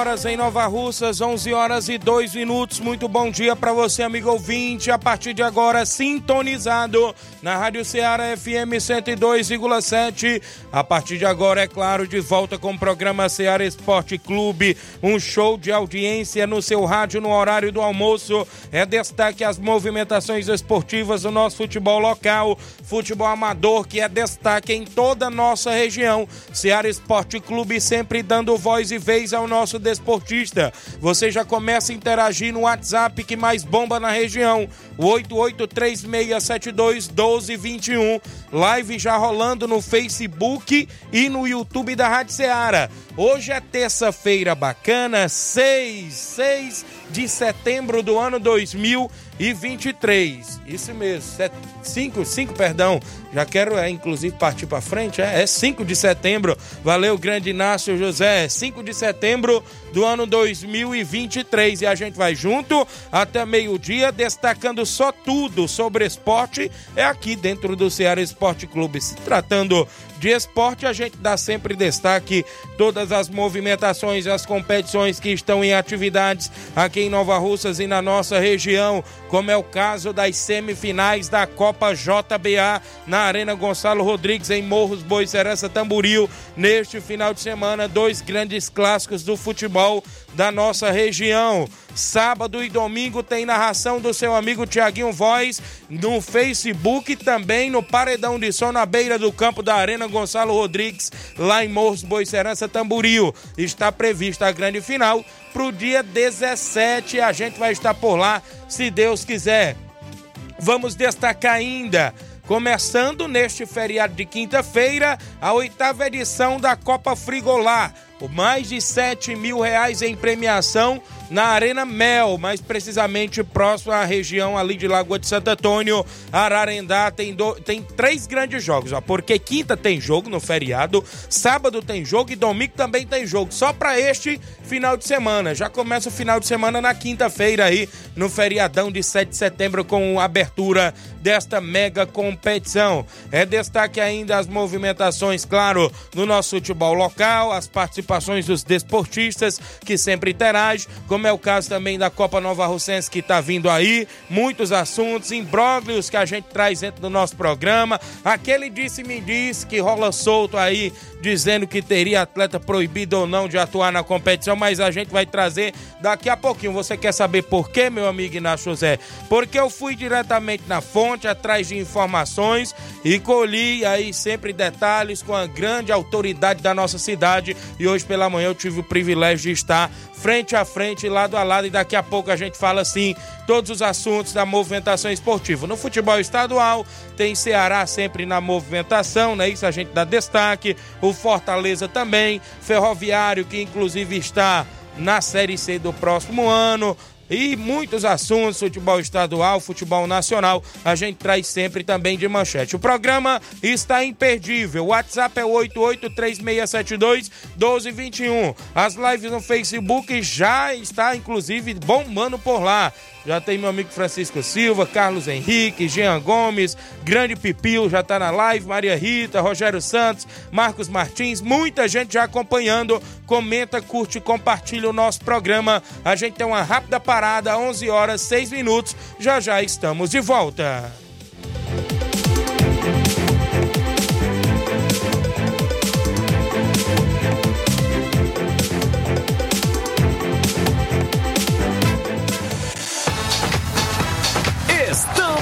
Horas em Nova Russas, 11 horas e 2 minutos. Muito bom dia para você, amigo ouvinte. A partir de agora, sintonizado na Rádio Ceará FM 102,7. A partir de agora, é claro, de volta com o programa Ceará Esporte Clube. Um show de audiência no seu rádio no horário do almoço. É destaque as movimentações esportivas do nosso futebol local, futebol amador, que é destaque em toda a nossa região. Ceará Esporte Clube sempre dando voz e vez ao nosso desportista. Você já começa a interagir no WhatsApp que mais bomba na região. 8836721221. Live já rolando no Facebook e no YouTube da Rádio Ceará. Hoje é terça-feira bacana, 6, 6 de setembro do ano 2023. Isso mesmo, 5, 5, perdão. Já quero, é, inclusive, partir para frente. É, é 5 de setembro. Valeu, grande Inácio José. 5 de setembro do ano 2023. E a gente vai junto até meio-dia, destacando só tudo sobre esporte. É aqui dentro do Ceará Esporte Clube. Se tratando de esporte, a gente dá sempre destaque. Todas as movimentações, as competições que estão em atividades aqui em Nova Russas e na nossa região, como é o caso das semifinais da Copa JBA na Arena Gonçalo Rodrigues em Morros Boicerança Tamburil neste final de semana, dois grandes clássicos do futebol da nossa região. Sábado e domingo tem narração do seu amigo Tiaguinho Voz no Facebook e também no Paredão de Som na beira do campo da Arena Gonçalo Rodrigues, lá em Morros Boicerança Tamburil. Está prevista a grande final para o dia 17. A gente vai estar por lá, se Deus quiser. Vamos destacar ainda começando neste feriado de quinta-feira, a oitava edição da Copa Frigolar. Mais de 7 mil reais em premiação na Arena Mel, mais precisamente próximo à região ali de Lagoa de Santo Antônio, Ararendá, tem, do, tem três grandes jogos, ó, porque quinta tem jogo no feriado, sábado tem jogo e domingo também tem jogo, só para este final de semana. Já começa o final de semana na quinta-feira aí, no feriadão de 7 de setembro, com a abertura desta mega competição. É destaque ainda as movimentações, claro, no nosso futebol local, as participações dos desportistas que sempre interagem, como é o caso também da Copa Nova Russense que está vindo aí, muitos assuntos, imbróglios que a gente traz dentro do nosso programa, aquele disse-me diz que rola solto aí, dizendo que teria atleta proibido ou não de atuar na competição, mas a gente vai trazer daqui a pouquinho. Você quer saber por quê, meu amigo Inácio José? Porque eu fui diretamente na fonte, atrás de informações e colhi aí sempre detalhes com a grande autoridade da nossa cidade e hoje pela manhã eu tive o privilégio de estar frente a frente, lado a lado, e daqui a pouco a gente fala assim todos os assuntos da movimentação esportiva. No futebol estadual, tem Ceará sempre na movimentação, né? Isso a gente dá destaque. O Fortaleza também, Ferroviário, que inclusive está na Série C do próximo ano e muitos assuntos, futebol estadual, futebol nacional, a gente traz sempre também de manchete. O programa está imperdível. O WhatsApp é 8836721221. As lives no Facebook já está inclusive bombando por lá. Já tem meu amigo Francisco Silva, Carlos Henrique, Jean Gomes, Grande Pipil já está na live, Maria Rita, Rogério Santos, Marcos Martins, muita gente já acompanhando. Comenta, curte e compartilha o nosso programa. A gente tem uma rápida parada, 11 horas 6 minutos. Já já estamos de volta.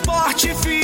aproveitar. Na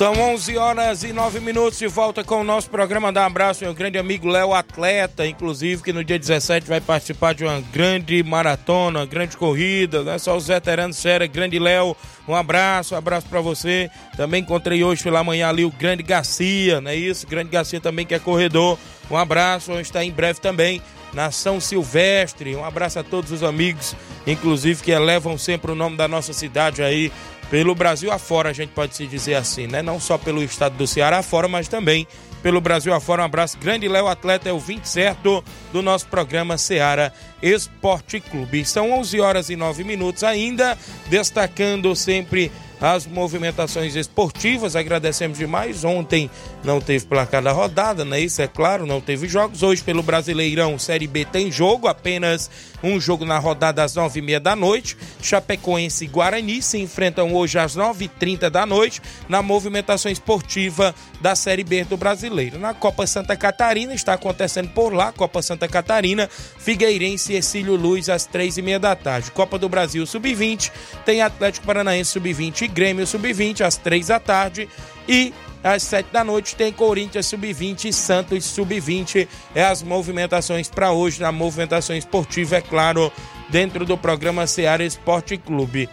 São 11 horas e 9 minutos de volta com o nosso programa. Dá um abraço, meu grande amigo Léo Atleta, inclusive, que no dia 17 vai participar de uma grande maratona, grande corrida, né? Só os veteranos sério, grande Léo. Um abraço, um abraço para você. Também encontrei hoje pela manhã ali o grande Garcia, não é isso? Grande Garcia também que é corredor. Um abraço, estar em breve também na São Silvestre. Um abraço a todos os amigos, inclusive que elevam sempre o nome da nossa cidade aí pelo Brasil afora, a gente pode se dizer assim, né? Não só pelo estado do Ceará afora, mas também pelo Brasil afora. Um abraço grande, Léo Atleta, é o 20 certo do nosso programa Ceará Esporte Clube. São 11 horas e 9 minutos ainda, destacando sempre as movimentações esportivas. Agradecemos demais. Ontem não teve placar da rodada, né? Isso é claro, não teve jogos. Hoje, pelo Brasileirão, Série B tem jogo, apenas um jogo na rodada às nove e meia da noite. Chapecoense e Guarani se enfrentam hoje às nove e trinta da noite na movimentação esportiva da Série B do Brasileiro. Na Copa Santa Catarina, está acontecendo por lá, Copa Santa Catarina, Figueirense e Exílio Luz às três e meia da tarde. Copa do Brasil Sub-20, tem Atlético Paranaense Sub-20 e Grêmio Sub-20 às três da tarde e às sete da noite tem Corinthians Sub-20 e Santos Sub-20. É as movimentações para hoje na movimentação esportiva, é claro, dentro do programa Ceará Esporte Clube.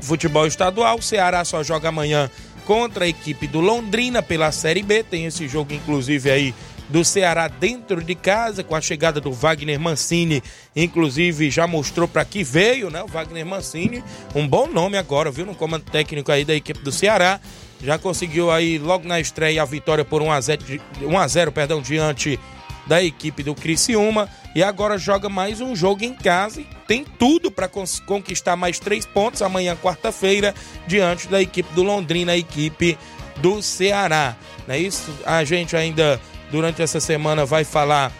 Futebol estadual, Ceará só joga amanhã contra a equipe do Londrina pela Série B. Tem esse jogo, inclusive, aí do Ceará dentro de casa, com a chegada do Wagner Mancini, inclusive já mostrou para que veio, né? O Wagner Mancini, um bom nome agora, viu? No comando técnico aí da equipe do Ceará. Já conseguiu aí logo na estreia a vitória por 1 a 0, 1 a 0 perdão, diante da equipe do Criciúma e agora joga mais um jogo em casa e tem tudo para conquistar mais três pontos amanhã, quarta-feira, diante da equipe do Londrina, a equipe do Ceará. Não é isso? A gente ainda durante essa semana vai falar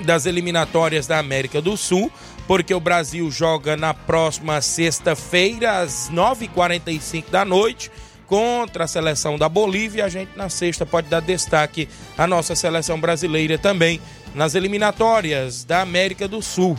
das eliminatórias da América do Sul, porque o Brasil joga na próxima sexta-feira, às 9h45 da noite, contra a seleção da Bolívia. A gente na sexta pode dar destaque à nossa seleção brasileira também nas eliminatórias da América do Sul.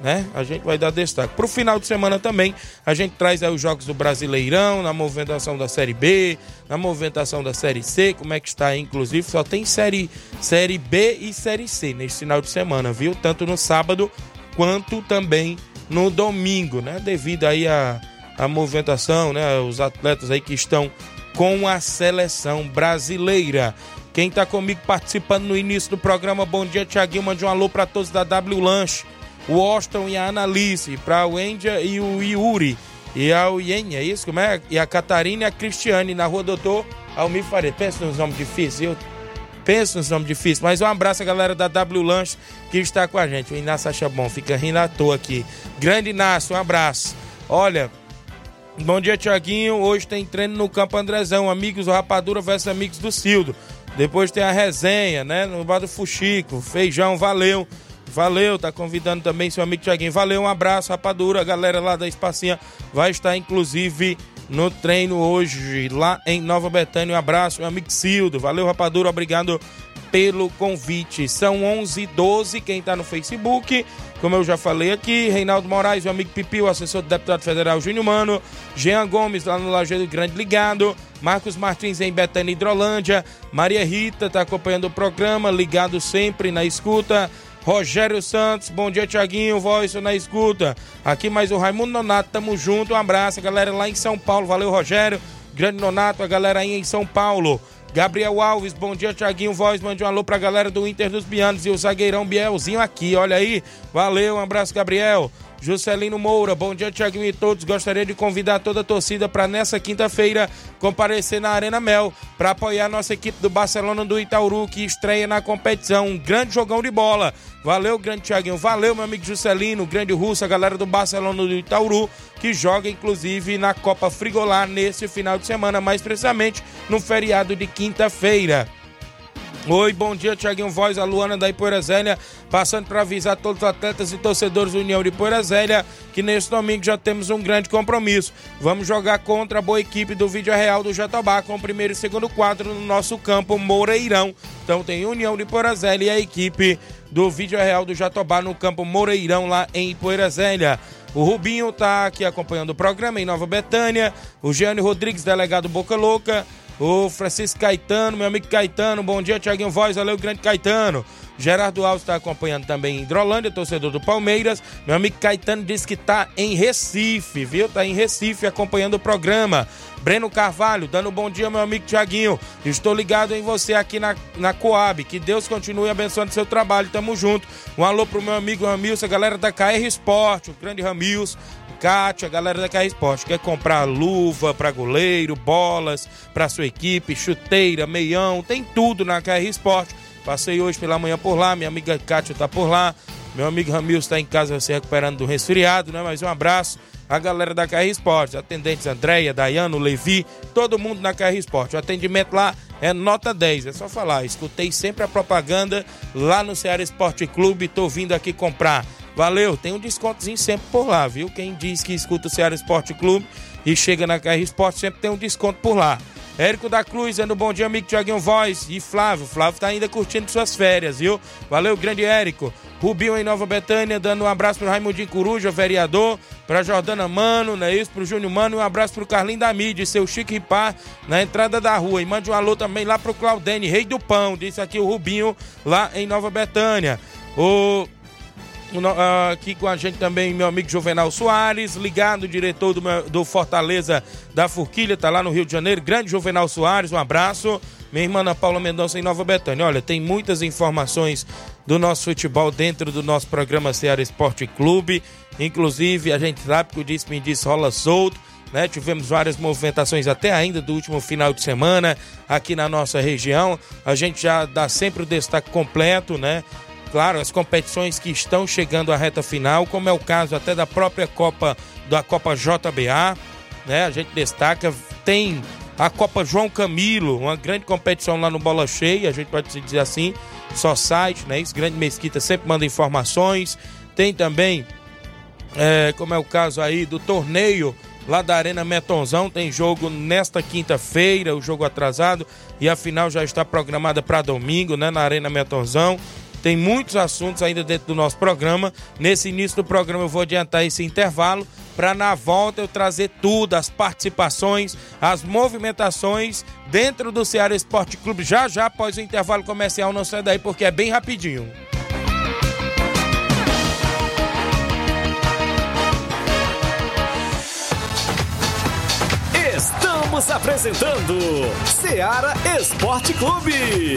Né? A gente vai dar destaque. Para o final de semana também, a gente traz aí os jogos do Brasileirão, na movimentação da Série B, na movimentação da Série C, como é que está aí, inclusive, só tem série, série B e Série C nesse final de semana, viu? Tanto no sábado quanto também no domingo, né? Devido aí a, a movimentação, né? Os atletas aí que estão com a seleção brasileira. Quem tá comigo participando no início do programa, bom dia, Tiaguinho. Mande um alô para todos da W Lanche. O Austin e a Annalise, para o Endia e o Yuri. E a Yen, é isso? Como é? E a Catarina e a Cristiane na rua Doutor Almir Faria. Pensa nos nomes difíceis, eu penso nos nomes difíceis. Mas um abraço a galera da W Lanche que está com a gente. O Inácio acha bom, fica rindo à toa aqui. Grande Inácio, um abraço. Olha, bom dia, Tiaguinho. Hoje tem treino no Campo Andrezão. Amigos do Rapadura versus amigos do Cildo. Depois tem a resenha, né? No bar do Fuxico. Feijão, valeu. Valeu, tá convidando também seu amigo Tiaguinho. Valeu, um abraço, rapadura. A galera lá da Espacinha vai estar, inclusive, no treino hoje, lá em Nova Betânia. Um abraço, meu amigo Cildo. Valeu, rapadura. Obrigado pelo convite. São 11 h 12 quem tá no Facebook. Como eu já falei aqui, Reinaldo Moraes, meu amigo Pipi, o assessor do deputado federal Júnior Mano, Jean Gomes, lá no Lajeado Grande Ligado, Marcos Martins em Betânia Hidrolândia, Maria Rita está acompanhando o programa, ligado sempre na escuta. Rogério Santos, bom dia, Tiaguinho, voz na escuta. Aqui mais o Raimundo Nonato, tamo junto, um abraço, galera lá em São Paulo, valeu, Rogério. Grande Nonato, a galera aí em São Paulo. Gabriel Alves, bom dia, Tiaguinho Voz, mande um alô pra galera do Inter dos Bianos e o zagueirão Bielzinho aqui, olha aí. Valeu, um abraço, Gabriel. Juscelino Moura, bom dia, Tiaguinho e todos. Gostaria de convidar toda a torcida para nessa quinta-feira comparecer na Arena Mel para apoiar nossa equipe do Barcelona do Itauru, que estreia na competição. Um grande jogão de bola. Valeu, grande Tiaguinho. Valeu, meu amigo Juscelino, grande russo, a galera do Barcelona do Itauru, que joga inclusive na Copa Frigolar nesse final de semana, mais precisamente no feriado de quinta-feira. Oi, bom dia, Tiaguinho Voz, a Luana da Ipoeira Zélia, passando para avisar todos os atletas e torcedores do União de Ipoeira Zélia que nesse domingo já temos um grande compromisso. Vamos jogar contra a boa equipe do Vídeo Real do Jatobá com o primeiro e segundo quadro no nosso campo Moreirão. Então tem União de Ipoeira Zélia e a equipe do Vídeo Real do Jatobá no campo Moreirão lá em Ipoeira Zélia. O Rubinho tá aqui acompanhando o programa em Nova Betânia. O Gianni Rodrigues, delegado Boca Louca. O Francisco Caetano, meu amigo Caetano, bom dia, Tiaguinho Voz, valeu, grande Caetano. Gerardo Alves está acompanhando também em Hidrolândia, torcedor do Palmeiras. Meu amigo Caetano disse que está em Recife, viu? Está em Recife acompanhando o programa. Breno Carvalho, dando bom dia, meu amigo Tiaguinho. Estou ligado em você aqui na, na Coab. Que Deus continue abençoando seu trabalho. Tamo junto. Um alô pro meu amigo Ramilson, a galera da KR Esporte, o grande Ramilson. Cátia, a galera da KR quer comprar luva para goleiro, bolas para sua equipe, chuteira, meião, tem tudo na KR. Passei hoje pela manhã por lá, minha amiga Cátia tá por lá, meu amigo Ramil está em casa se recuperando do resfriado, né? Mas um abraço a galera da KR Esporte, atendentes Andréia, Dayano, Levi, todo mundo na KR Esporte. O atendimento lá é nota 10, é só falar. Escutei sempre a propaganda lá no Ceará Esporte Clube, tô vindo aqui comprar Valeu, tem um descontozinho sempre por lá, viu? Quem diz que escuta o Ceará Esporte Clube e chega na KR Esporte sempre tem um desconto por lá. Érico da Cruz, dando bom dia, amigo Tiaguinho Voz. E Flávio, Flávio tá ainda curtindo suas férias, viu? Valeu, grande Érico. Rubinho em Nova Betânia, dando um abraço pro Raimundinho Coruja, vereador, pra Jordana Mano, não é isso? Pro Júnior Mano e um abraço pro Carlinho da Mídia, seu Chico Ripar, na entrada da rua. E mande um alô também lá pro Claudene, rei do pão, disse aqui o Rubinho, lá em Nova Betânia. O Aqui com a gente também meu amigo Juvenal Soares, ligado, diretor do, do Fortaleza da Forquilha, tá lá no Rio de Janeiro. Grande Juvenal Soares, um abraço. Minha irmã Ana Paula Mendonça em Nova Betânia. Olha, tem muitas informações do nosso futebol dentro do nosso programa Ceará Esporte Clube. Inclusive, a gente sabe que o Disse Me Disse rola solto. Né? Tivemos várias movimentações até ainda do último final de semana aqui na nossa região. A gente já dá sempre o destaque completo, né? Claro, as competições que estão chegando à reta final, como é o caso até da própria Copa, da Copa JBA, né? A gente destaca, tem a Copa João Camilo, uma grande competição lá no Bola Cheia, a gente pode dizer assim, só site, né? Isso, Grande Mesquita sempre manda informações. Tem também, é, como é o caso aí do torneio lá da Arena Metonzão, tem jogo nesta quinta-feira, o jogo atrasado, e a final já está programada para domingo, né? Na Arena Metonzão. Tem muitos assuntos ainda dentro do nosso programa. Nesse início do programa eu vou adiantar esse intervalo para na volta eu trazer tudo, as participações, as movimentações dentro do Ceará Esporte Clube já já após o intervalo comercial. Não sai daí porque é bem rapidinho. Estamos apresentando Seara Esporte Clube.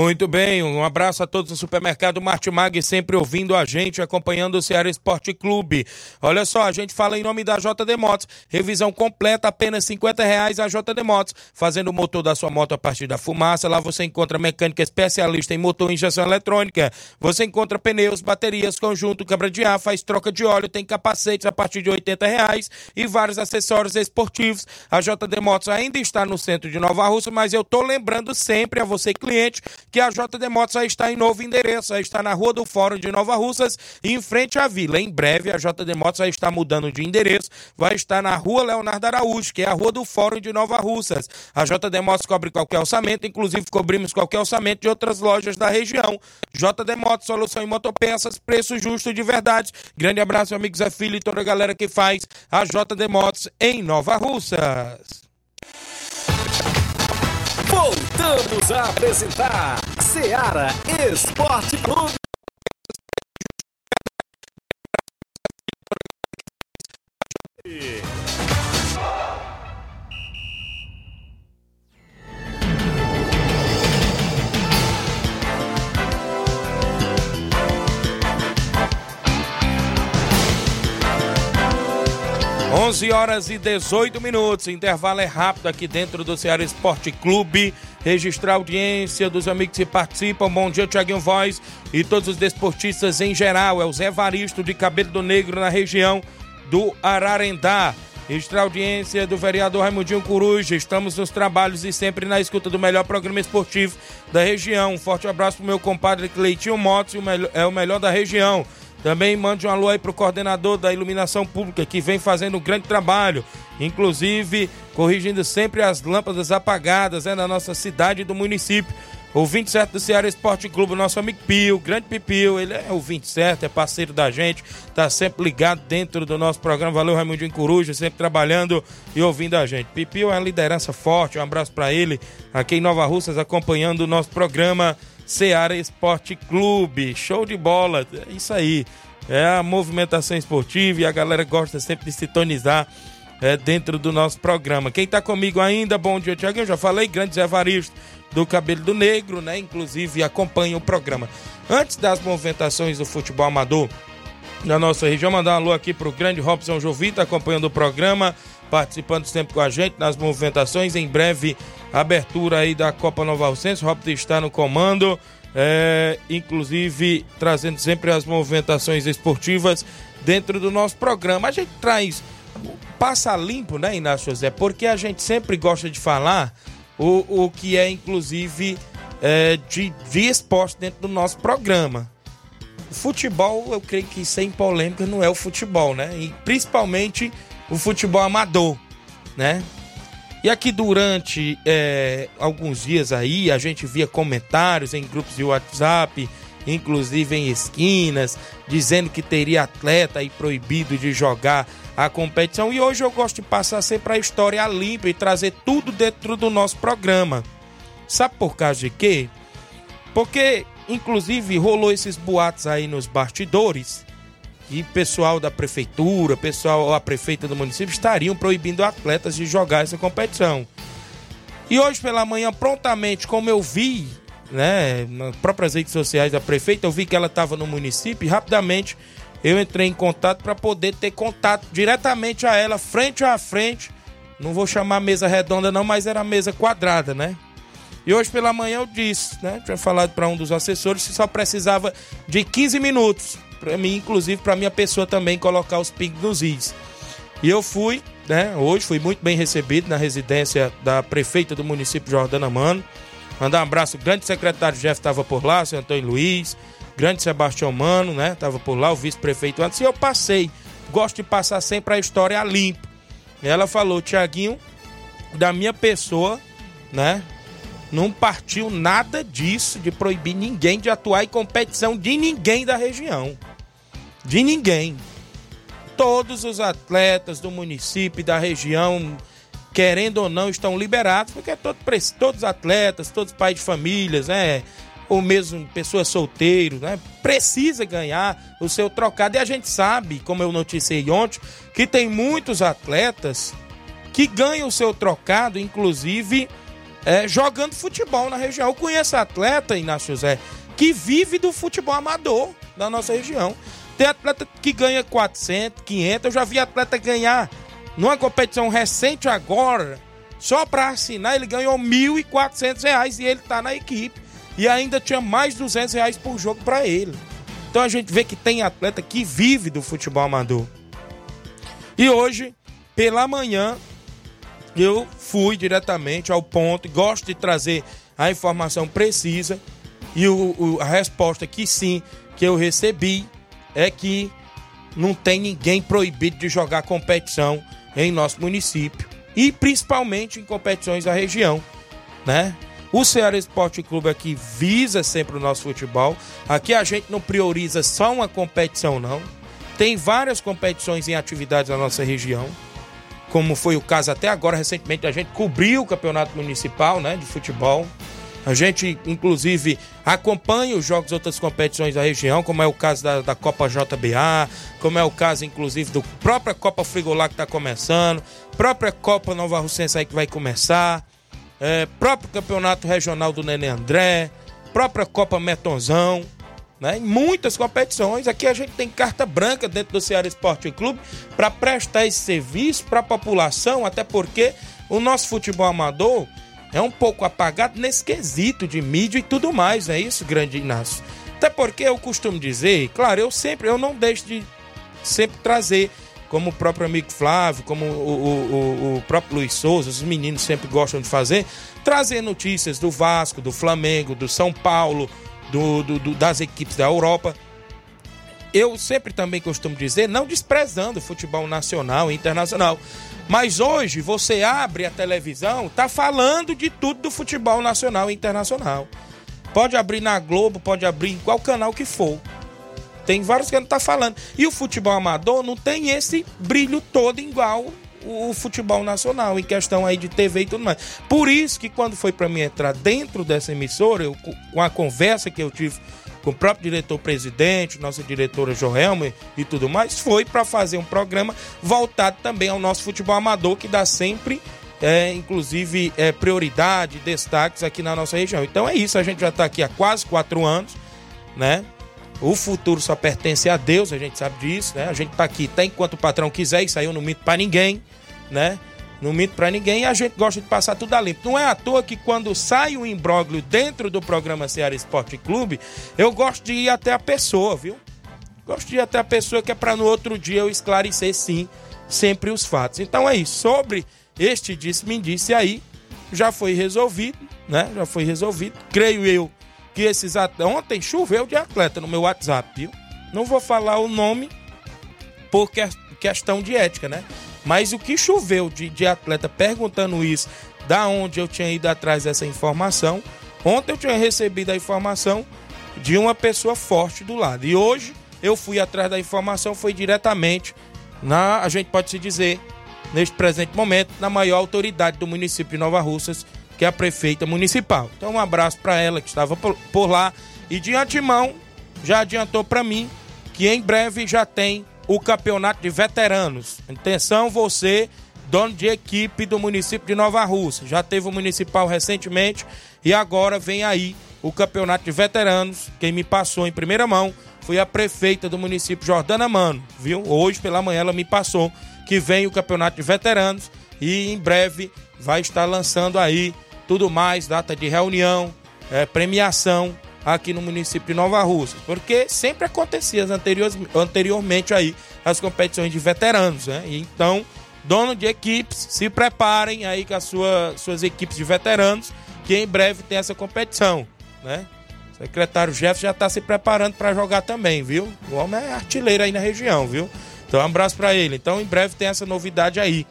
Muito bem, um abraço a todos do supermercado Martimag, sempre ouvindo a gente, acompanhando o Ceará Esporte Clube. Olha só, a gente fala em nome da JD Motos, revisão completa, apenas 50 reais a JD Motos, fazendo o motor da sua moto a partir da fumaça, lá você encontra mecânica especialista em motor e injeção eletrônica, você encontra pneus, baterias, conjunto, câmara de ar, faz troca de óleo, tem capacetes a partir de 80 reais e vários acessórios esportivos. A JD Motos ainda está no centro de Nova Rússia, mas eu tô lembrando sempre a você cliente que a JD Motos já está em novo endereço, já está na Rua do Fórum de Nova Russas, em frente à vila. Em breve, a JD Motos já está mudando de endereço, vai estar na Rua Leonardo Araújo, que é a Rua do Fórum de Nova Russas. A JD Motos cobre qualquer orçamento, inclusive cobrimos qualquer orçamento de outras lojas da região. JD Motos, solução em motopeças, preço justo de verdade. Grande abraço, amigos Zé Filho e toda a galera que faz a JD Motos em Nova Russas. Voltamos a apresentar Seara Esporte Clube. Onze horas e 18 minutos, intervalo é rápido aqui dentro do Ceará Esporte Clube. Registrar a audiência dos amigos que participam. Bom dia, Tiaguinho Voz e todos os desportistas em geral. É o Zé Varisto de Cabelo do Negro na região do Ararendá. Registrar a audiência do vereador Raimundinho Coruja. Estamos nos trabalhos e sempre na escuta do melhor programa esportivo da região. Um forte abraço pro meu compadre Cleitinho Motos, é o melhor da região. Também mande um alô aí pro coordenador da iluminação pública que vem fazendo um grande trabalho, inclusive corrigindo sempre as lâmpadas apagadas é, na nossa cidade e do município. O 27 do Ceará Esporte Clube, nosso amigo Pio, grande Pipio, ele é o 27, é parceiro da gente, tá sempre ligado dentro do nosso programa. Valeu, Raimundinho Coruja, sempre trabalhando e ouvindo a gente. Pipio é uma liderança forte, um abraço para ele aqui em Nova Russas, acompanhando o nosso programa Seara Esporte Clube. Show de bola, é isso aí. É a movimentação esportiva e a galera gosta sempre de sintonizar é, dentro do nosso programa. Quem está comigo ainda, bom dia. Eu já falei, grande Zé Varisto do Cabelo do Negro, né? Inclusive acompanha o programa. Antes das movimentações do futebol amador na nossa região, mandar um alô aqui pro grande Robson Jovita, acompanhando o programa, participando sempre com a gente nas movimentações. Em breve, abertura aí da Copa Nova Alcense. Robson está no comando, é, inclusive trazendo sempre as movimentações esportivas dentro do nosso programa. A gente traz passa limpo, né, Inácio José? Porque a gente sempre gosta de falar o, o que é, inclusive, é, de, de esporte dentro do nosso programa. O futebol, eu creio que sem polêmica, não é o futebol, né? E principalmente o futebol amador, né? E aqui durante é, alguns dias aí, a gente via comentários em grupos de WhatsApp, inclusive em esquinas, dizendo que teria atleta aí proibido de jogar a competição. E hoje eu gosto de passar sempre a história limpa e trazer tudo dentro do nosso programa. Sabe por causa de quê? Porque, inclusive, rolou esses boatos aí nos bastidores e pessoal da prefeitura, pessoal, a prefeita do município estariam proibindo atletas de jogar essa competição. E hoje pela manhã, prontamente, como eu vi, né, nas próprias redes sociais da prefeita, eu vi que ela estava no município e rapidamente eu entrei em contato para poder ter contato diretamente a ela, frente a frente. Não vou chamar mesa redonda não, mas era mesa quadrada, né? E hoje pela manhã eu disse, né? Tinha falado para um dos assessores que só precisava de 15 minutos para mim, inclusive para minha pessoa também colocar os pingos nos is. E eu fui, né? Hoje fui muito bem recebido na residência da prefeita do município Jordana Mano. Mandar um abraço, o grande secretário Jeff estava por lá, senhor Antônio Luiz, grande Sebastião Mano, né? Tava por lá, o vice-prefeito antes, e eu passei. Gosto de passar sempre a história a limpo. E ela falou, Tiaguinho, da minha pessoa, né? Não partiu nada disso de proibir ninguém de atuar em competição de ninguém da região. De ninguém. Todos os atletas do município e da região, querendo ou não, estão liberados, porque todo, todos os atletas, todos os pais de famílias, né? Ou mesmo pessoas solteiras, né? Precisa ganhar o seu trocado. E a gente sabe, como eu noticiei ontem, que tem muitos atletas que ganham o seu trocado, inclusive é, jogando futebol na região. Eu conheço atleta, Inácio José, que vive do futebol amador da nossa região. Tem atleta que ganha 400, 500. Eu já vi atleta ganhar numa competição recente agora, só para assinar, ele ganhou 1.400 reais e ele tá na equipe. E ainda tinha mais 200 reais por jogo para ele. Então a gente vê que tem atleta que vive do futebol amador. E hoje, pela manhã, eu fui diretamente ao ponto, gosto de trazer a informação precisa e o, o, a resposta que sim, que eu recebi é que não tem ninguém proibido de jogar competição em nosso município e principalmente em competições da região, né? O Ceará Esporte Clube aqui visa sempre o nosso futebol. Aqui a gente não prioriza só uma competição, não. Tem várias competições em atividades na nossa região como foi o caso até agora, recentemente, a gente cobriu o campeonato municipal né, de futebol. A gente, inclusive, acompanha os jogos de outras competições da região, como é o caso da, da Copa JBA, como é o caso, inclusive, do própria Copa Frigolá que está começando, própria Copa Nova Russense aí que vai começar, é, próprio Campeonato Regional do Nenê André, própria Copa Metonzão né? Em muitas competições. Aqui a gente tem carta branca dentro do Ceará Esporte Clube para prestar esse serviço para a população, até porque o nosso futebol amador é um pouco apagado nesse quesito de mídia e tudo mais, não é isso, grande Inácio? Até porque eu costumo dizer, claro, eu sempre, eu não deixo de sempre trazer, como o próprio amigo Flávio, como o, o, o, o próprio Luiz Souza, os meninos sempre gostam de fazer, trazer notícias do Vasco, do Flamengo, do São Paulo, do, do, do, das equipes da Europa. Eu sempre também costumo dizer, não desprezando o futebol nacional e internacional. Mas hoje você abre a televisão, tá falando de tudo do futebol nacional e internacional. Pode abrir na Globo, pode abrir em qual canal que for. Tem vários que não tá falando. E o futebol amador não tem esse brilho todo igual o futebol nacional, em questão aí de TV e tudo mais. Por isso que quando foi para mim entrar dentro dessa emissora, eu, com a conversa que eu tive com o próprio diretor-presidente, nossa diretora Joelma e tudo mais, foi para fazer um programa voltado também ao nosso futebol amador, que dá sempre, é, inclusive, é, prioridade, destaques aqui na nossa região. Então é isso, a gente já está aqui há quase quatro anos, né? O futuro só pertence a Deus, a gente sabe disso, né? A gente tá aqui, tá enquanto o patrão quiser, e saiu no mito para ninguém, né? Não mito para ninguém e a gente gosta de passar tudo a limpo. Não é à toa que quando sai um imbróglio dentro do programa Ceará Esporte Clube, eu gosto de ir até a pessoa, viu? Gosto de ir até a pessoa que é para no outro dia eu esclarecer sim sempre os fatos. Então é isso. Sobre este disse-me disse aí, já foi resolvido, né? Já foi resolvido. Creio eu que esses atletas. Ontem choveu de atleta no meu WhatsApp, viu? Não vou falar o nome por questão de ética, né? Mas o que choveu de, de atleta perguntando isso, da onde eu tinha ido atrás dessa informação. Ontem eu tinha recebido a informação de uma pessoa forte do lado. E hoje eu fui atrás da informação, foi diretamente na, a gente pode se dizer, neste presente momento, na maior autoridade do município de Nova Russas, que é a prefeita municipal. Então, um abraço para ela que estava por lá. E de antemão, já adiantou para mim que em breve já tem o campeonato de veteranos. Atenção, você, dono de equipe do município de Nova Rússia. Já teve o municipal recentemente e agora vem aí o campeonato de veteranos. Quem me passou em primeira mão foi a prefeita do município, Jordana Mano, viu? Hoje pela manhã ela me passou que vem o campeonato de veteranos e em breve vai estar lançando aí tudo mais, data de reunião, é, premiação aqui no município de Nova Rússia, porque sempre acontecia anteriores, anteriormente aí as competições de veteranos, né? Então, dono de equipes, se preparem aí com as sua, suas equipes de veteranos, que em breve tem essa competição, né? O secretário Jefferson já está se preparando para jogar também, viu? O homem é artilheiro aí na região, viu? Então, um abraço para ele. Então, em breve tem essa novidade aí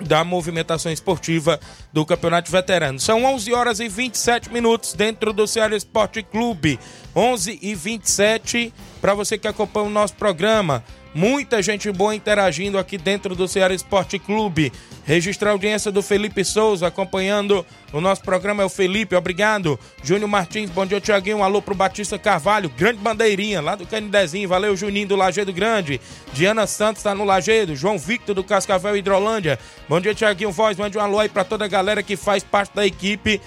da movimentação esportiva do Campeonato Veterano. São 11 horas e 27 minutos dentro do Ceará Esporte Clube. 11 e 27 para você que acompanha o nosso programa. Muita gente boa interagindo aqui dentro do Ceará Esporte Clube. Registrar a audiência do Felipe Souza acompanhando o nosso programa. É o Felipe, obrigado. Júnior Martins, bom dia, Tiaguinho. Um alô pro Batista Carvalho, grande bandeirinha lá do Canidezinho. Valeu, Juninho do Lagedo Grande. Diana Santos tá no Lagedo. João Victor do Cascavel Hidrolândia. Bom dia, Tiaguinho Voz. Mande um alô aí pra toda a galera que faz parte da equipe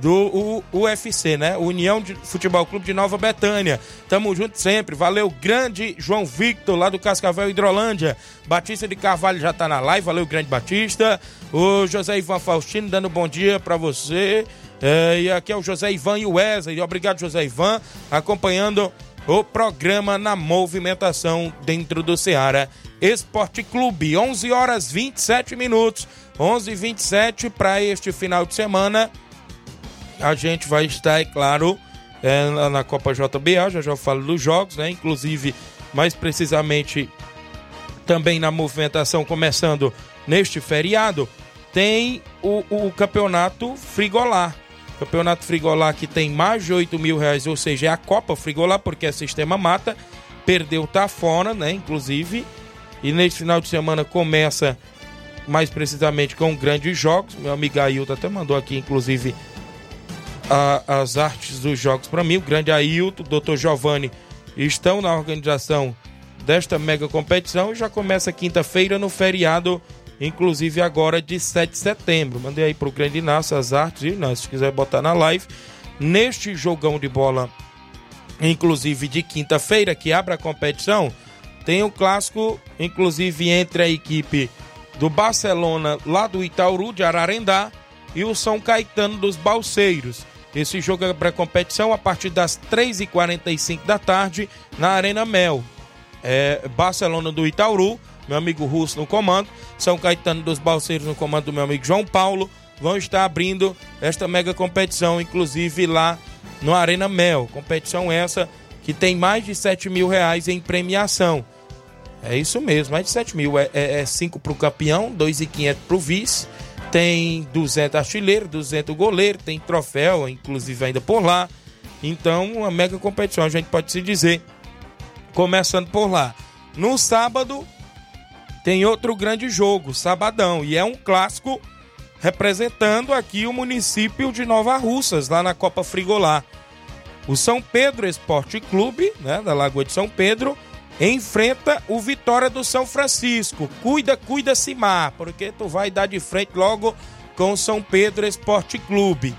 do UFC, né? União de Futebol Clube de Nova Betânia. Tamo junto sempre. Valeu, grande João Victor, lá do Cascavel Hidrolândia. Batista de Carvalho já tá na live. Valeu, grande Batista. O José Ivan Faustino dando bom dia para você. É, e aqui é o José Ivan e o Wesley. Obrigado, José Ivan, acompanhando o programa na movimentação dentro do Ceará Esporte Clube. 11 horas 27 minutos. 11 27 para este final de semana a gente vai estar, é claro, é, na Copa JBA, já já falo dos jogos, né? Inclusive, mais precisamente, também na movimentação, começando neste feriado, tem o, o campeonato Frigolar. Campeonato Frigolar que tem mais de 8 mil reais, ou seja, é a Copa Frigolar, porque é sistema mata, perdeu, tá fora, né? Inclusive, e neste final de semana começa mais precisamente com grandes jogos. Meu amigo Ailton até mandou aqui, inclusive, a, as artes dos jogos para mim. O grande Ailton, o Dr. Giovanni estão na organização desta mega competição e já começa quinta-feira no feriado, inclusive agora de 7 de setembro. Mandei aí pro grande Inácio as artes, e se quiser botar na live. Neste jogão de bola, inclusive de quinta-feira, que abre a competição, tem o um clássico, inclusive entre a equipe do Barcelona lá do Itauru, de Ararendá, e o São Caetano dos Balseiros. Esse jogo é para competição a partir das 3h45 da tarde na Arena Mel. É, Barcelona do Itauru, meu amigo Russo no comando, São Caetano dos Balseiros no comando do meu amigo João Paulo, vão estar abrindo esta mega competição, inclusive lá no Arena Mel. Competição essa que tem mais de 7 mil reais em premiação. É isso mesmo, mais de 7 mil. É 5 é, é para o campeão, 2,500 para o vice tem 200 artilheiros, 200 goleiros, tem troféu, inclusive ainda por lá. Então, uma mega competição, a gente pode se dizer, começando por lá. No sábado, tem outro grande jogo, sabadão, e é um clássico representando aqui o município de Nova Russas, lá na Copa Frigolá. O São Pedro Esporte Clube, né, da Lagoa de São Pedro, enfrenta o Vitória do São Francisco. Cuida, cuida, Simar, porque tu vai dar de frente logo com o São Pedro Esporte Clube.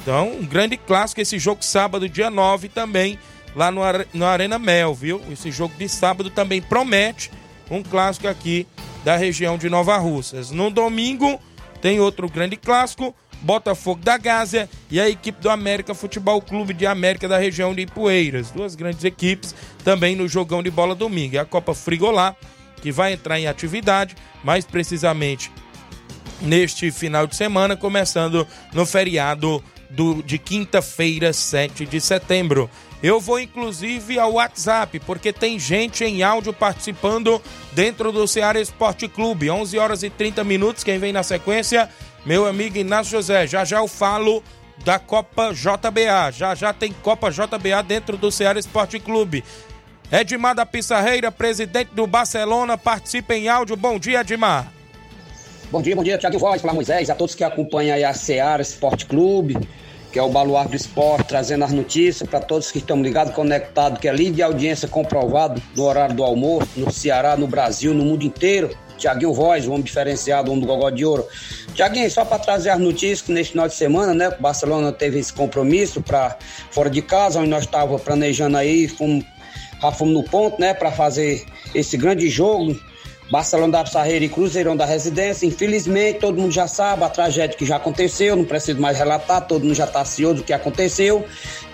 Então, um grande clássico esse jogo sábado, dia 9 também, lá no, no Arena Mel, viu? Esse jogo de sábado também promete um clássico aqui da região de Nova Russas. No domingo tem outro grande clássico, Botafogo da Gásia e a equipe do América Futebol Clube de América da região de Ipueiras. Duas grandes equipes também no jogão de bola domingo. É a Copa Frigolá, que vai entrar em atividade, mais precisamente neste final de semana, começando no feriado do, de quinta-feira, 7 de setembro. Eu vou inclusive ao WhatsApp, porque tem gente em áudio participando dentro do Ceará Esporte Clube. 11 horas e 30 minutos. Quem vem na sequência meu amigo Inácio José. Já já eu falo da Copa JBA. Já já tem Copa JBA dentro do Ceará Esporte Clube. Edmar da Pissarreira, presidente do Barcelona, participa em áudio. Bom dia, Edmar. Bom dia, bom dia, Tiago Voz, para Moisés, a todos que acompanham aí a Ceará Esporte Clube, que é o baluarte do esporte, trazendo as notícias para todos que estão ligados, conectados, que é livre de audiência comprovado no horário do almoço, no Ceará, no Brasil, no mundo inteiro. Tiaguinho Voz, o homem diferenciado, homem do Gogó de Ouro. Tiaguinho, só para trazer as notícias que neste final de semana, né? O Barcelona teve esse compromisso para fora de casa, onde nós estávamos planejando aí, fomos, já fomos no ponto, né? Para fazer esse grande jogo Barcelona da Pissarreira e Cruzeirão da Residência. Infelizmente, todo mundo já sabe a tragédia que já aconteceu, não preciso mais relatar, todo mundo já está ansioso do que aconteceu.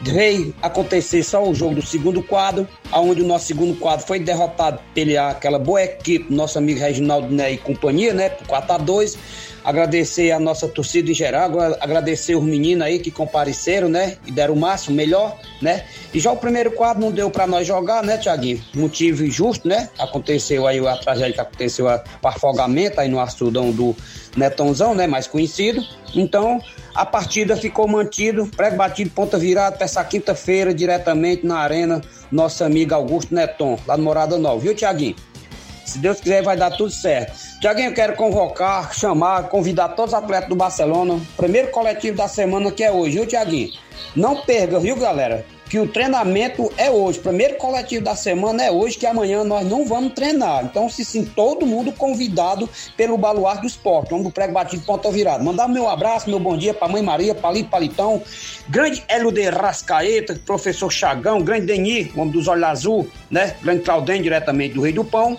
Veio acontecer só o jogo do segundo quadro, onde o nosso segundo quadro foi derrotado pela aquela boa equipe, nosso amigo Reginaldo né, e companhia, né, por 4 a 2 agradecer a nossa torcida em geral, agradecer os meninos aí que compareceram, né? E deram o máximo, melhor, né? E já o primeiro quadro não deu para nós jogar, né, Tiaguinho? Motivo injusto, né? Aconteceu aí a tragédia que aconteceu, o afogamento aí no açudão do Netãozão, né? Mais conhecido. Então, a partida ficou mantido, prego batido, ponta virada, para essa quinta-feira, diretamente na arena, nosso amigo Augusto Neton, lá no Morada Nova, viu, Tiaguinho? Se Deus quiser, vai dar tudo certo. Tiaguinho, eu quero convocar, chamar, convidar todos os atletas do Barcelona. Primeiro coletivo da semana que é hoje, viu, Tiaguinho? Não perca, viu, galera? Que o treinamento é hoje. Primeiro coletivo da semana é hoje, que amanhã nós não vamos treinar. Então, se sim, todo mundo convidado pelo Baluar do Esporte, onde o prego batido ponta virada. Mandar meu abraço, meu bom dia para Mãe Maria, Palito Palitão, grande Hélio de Rascaeta, professor Chagão, grande Denis, homem dos olhos azul, né? Grande Claudem, diretamente do Rei do Pão.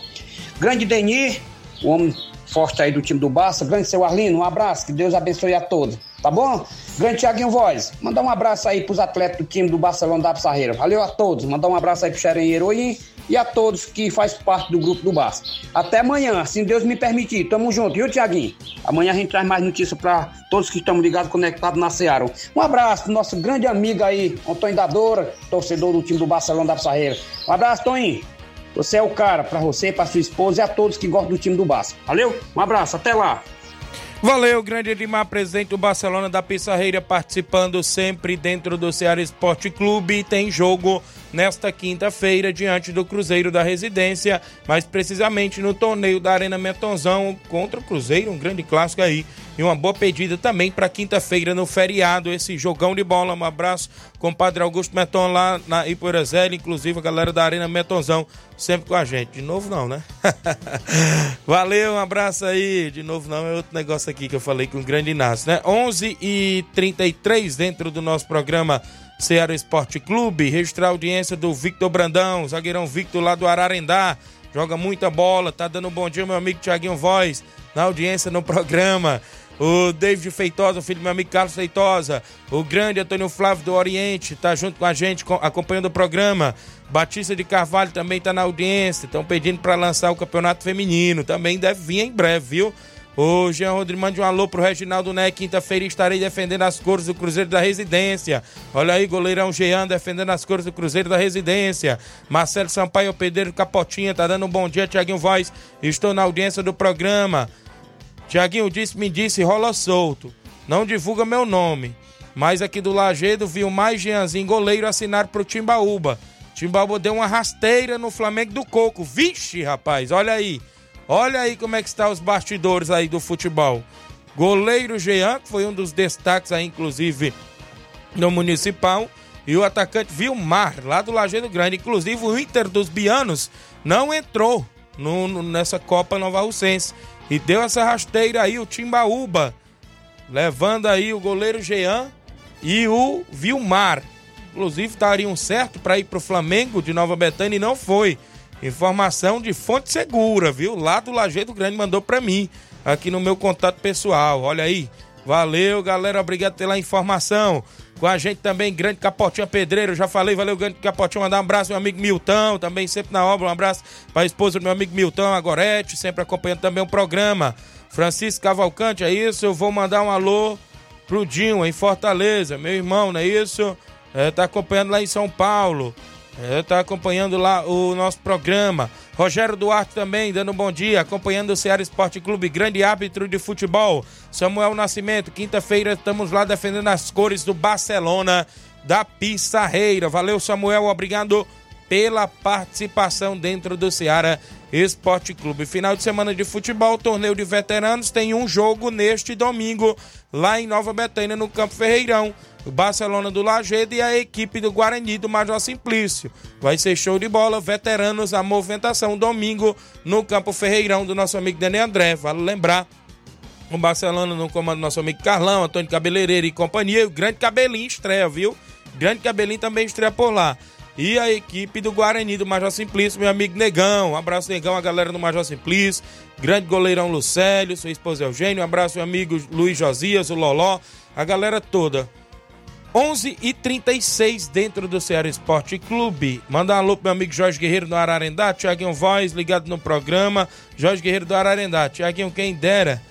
Grande Denir, o homem forte aí do time do Barça. Grande seu Arlino, um abraço, que Deus abençoe a todos, tá bom? Grande Thiaguinho Voz, mandar um abraço aí pros atletas do time do Barcelona da Pissarreira. Valeu a todos, mandar um abraço aí pro Xeren Heroim e a todos que faz parte do grupo do Barça. Até amanhã, se Deus me permitir. Tamo junto, viu, Tiaguinho? Amanhã a gente traz mais notícias para todos que estão ligados, conectados na Seara. Um abraço pro nosso grande amigo aí, Antônio Dadora, torcedor do time do Barcelona da Pissarreira. Um abraço, Toninho. Você é o cara para você, para sua esposa e a todos que gostam do time do Barça. Valeu? Um abraço, até lá. Valeu, grande Edmar, presidente do Barcelona da Pissarreira, participando sempre dentro do Ceará Esporte Clube. Tem jogo nesta quinta-feira diante do Cruzeiro da Residência, mais precisamente no torneio da Arena Metonzão contra o Cruzeiro, um grande clássico aí. E uma boa pedida também para quinta-feira no feriado, esse jogão de bola. Um abraço, compadre Augusto Meton lá na Iporazela, inclusive a galera da Arena Metonzão, sempre com a gente. De novo não, né? Valeu, um abraço aí. De novo não, é outro negócio aqui que eu falei com o grande Inácio, né? 11 e 33 dentro do nosso programa Ceará Esporte Clube. Registrar a audiência do Victor Brandão, zagueirão Victor lá do Ararendá. Joga muita bola, tá dando um bom dia, meu amigo Tiaguinho Voz, na audiência no programa o David Feitosa, filho do meu amigo Carlos Feitosa, o grande Antônio Flávio do Oriente, tá junto com a gente, acompanhando o programa. Batista de Carvalho também tá na audiência, estão pedindo para lançar o campeonato feminino, também deve vir em breve, viu? O Jean Rodrigues mande um alô pro Reginaldo Né. Quinta-feira estarei defendendo as cores do Cruzeiro da Residência. Olha aí, goleirão Jean defendendo as cores do Cruzeiro da Residência. Marcelo Sampaio Pedreiro Capotinha tá dando um bom dia, Tiaguinho Voz. Estou na audiência do programa. Tiaguinho disse, me disse, rola solto. Não divulga meu nome. Mas aqui do Lagedo viu mais Jeanzinho, goleiro, assinar pro Timbaúba. Timbaúba deu uma rasteira no Flamengo do Coco. Vixe, rapaz, olha aí. Olha aí como é que estão os bastidores aí do futebol. Goleiro Jean, que foi um dos destaques aí, inclusive, no Municipal. E o atacante Vilmar, lá do Lajeado Grande. Inclusive, o Inter dos Bianos não entrou no, no, nessa Copa Nova Russense. E deu essa rasteira aí o Timbaúba, levando aí o goleiro Jean e o Vilmar. Inclusive estariam certo para ir para o Flamengo de Nova Betânia e não foi. Informação de fonte segura, viu? Lá do Lajeado Grande mandou para mim, aqui no meu contato pessoal. Olha aí. Valeu, galera. Obrigado pela informação. Com a gente também, grande Capotinha Pedreiro, já falei, valeu, grande Capotinha, mandar um abraço meu amigo Milton, também sempre na obra, um abraço para a esposa do meu amigo Milton, a Gorete, sempre acompanhando também o programa. Francisco Cavalcante, é isso, eu vou mandar um alô pro Dinho, em Fortaleza, meu irmão, não é isso? É, tá acompanhando lá em São Paulo, é, tá acompanhando lá o nosso programa. Rogério Duarte também, dando um bom dia, acompanhando o Ceará Esporte Clube, grande árbitro de futebol. Samuel Nascimento, quinta-feira estamos lá defendendo as cores do Barcelona da Pissarreira. Valeu, Samuel, obrigado pela participação dentro do Ceará Esporte Clube. Final de semana de futebol, torneio de veteranos, tem um jogo neste domingo lá em Nova Betânia, no Campo Ferreirão o Barcelona do Lajeado e a equipe do Guarani do Major Simplício. Vai ser show de bola, veteranos, a movimentação, domingo no Campo Ferreirão do nosso amigo Daniel André. Vale lembrar, o Barcelona no comando do nosso amigo Carlão, Antônio Cabeleireiro e companhia. O Grande Cabelinho estreia, viu? Grande Cabelinho também estreia por lá. E a equipe do Guarani do Major Simplício, meu amigo Negão. Um abraço, Negão, a galera do Major Simplício. Grande goleirão Lucélio, sua esposa Eugênio. Um abraço, meu amigo Luiz Josias, o Loló, a galera toda. 11 e 36 dentro do Ceará Esporte Clube. Manda um alô pro meu amigo Jorge Guerreiro do Ararendá, Tiaguinho Voz, ligado no programa. Jorge Guerreiro do Ararendá. Tiaguinho, quem dera.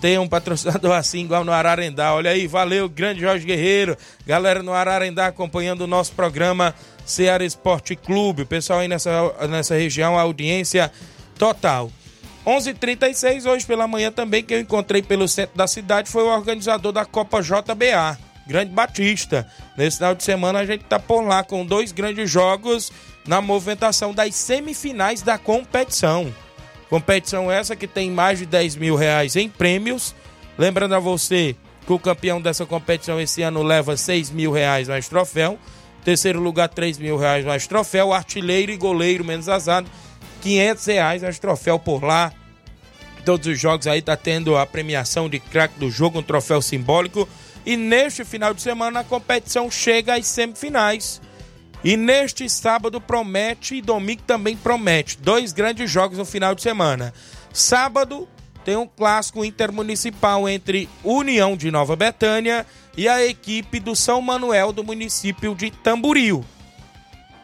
Tem um patrocinador assim, igual no Ararendá. Olha aí, valeu, grande Jorge Guerreiro. Galera no Ararendá acompanhando o nosso programa Ceará Esporte Clube. Pessoal aí nessa, nessa região, audiência total. 11:36 h 36 hoje pela manhã também, que eu encontrei pelo centro da cidade, foi o organizador da Copa JBA. Grande Batista. Nesse final de semana a gente tá por lá com dois grandes jogos na movimentação das semifinais da competição. Competição essa que tem mais de 10 mil reais em prêmios. Lembrando a você que o campeão dessa competição esse ano leva 6 mil reais mais troféu. Terceiro lugar, 3 mil reais mais troféu. Artilheiro e goleiro menos azado, 500 reais mais troféu por lá. Todos os jogos aí tá tendo a premiação de craque do jogo, um troféu simbólico. E neste final de semana a competição chega às semifinais. E neste sábado promete e domingo também promete. Dois grandes jogos no final de semana. Sábado tem um clássico intermunicipal entre União de Nova Betânia e a equipe do São Manuel do município de Tamboril.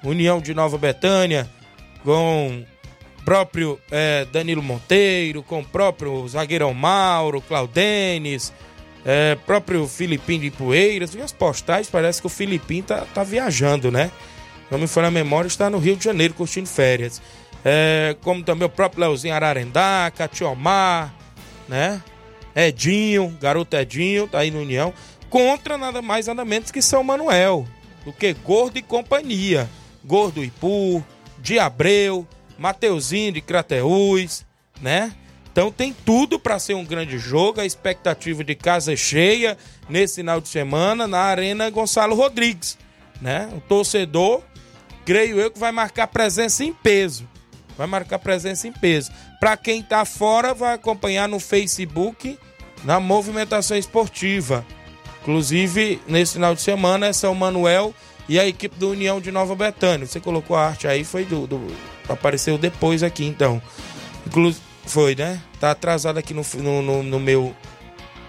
União de Nova Betânia com próprio é, Danilo Monteiro, com o próprio zagueirão Mauro, Claudenes, é, próprio Filipinho de Poeiras, e as postais parece que o Filipinho tá, tá viajando, né? Não me falha a memória, está no Rio de Janeiro curtindo férias. É, como também o próprio Leozinho Ararendá, Catiomar, né? Edinho, garoto Edinho, tá aí no União. Contra nada mais, nada menos que São Manuel, do que Gordo e Companhia. Gordo Ipu, de Abreu, Mateuzinho de Crateús, né? Então tem tudo para ser um grande jogo, a expectativa de casa cheia nesse final de semana na Arena Gonçalo Rodrigues, né? O torcedor, creio eu que vai marcar presença em peso. Vai marcar presença em peso. Para quem tá fora, vai acompanhar no Facebook, na movimentação esportiva. Inclusive, nesse final de semana é São Manuel e a equipe do União de Nova Betânia. Você colocou a arte aí, foi do, do apareceu depois aqui então. Inclusive foi, né? Tá atrasado aqui no, no, no, meu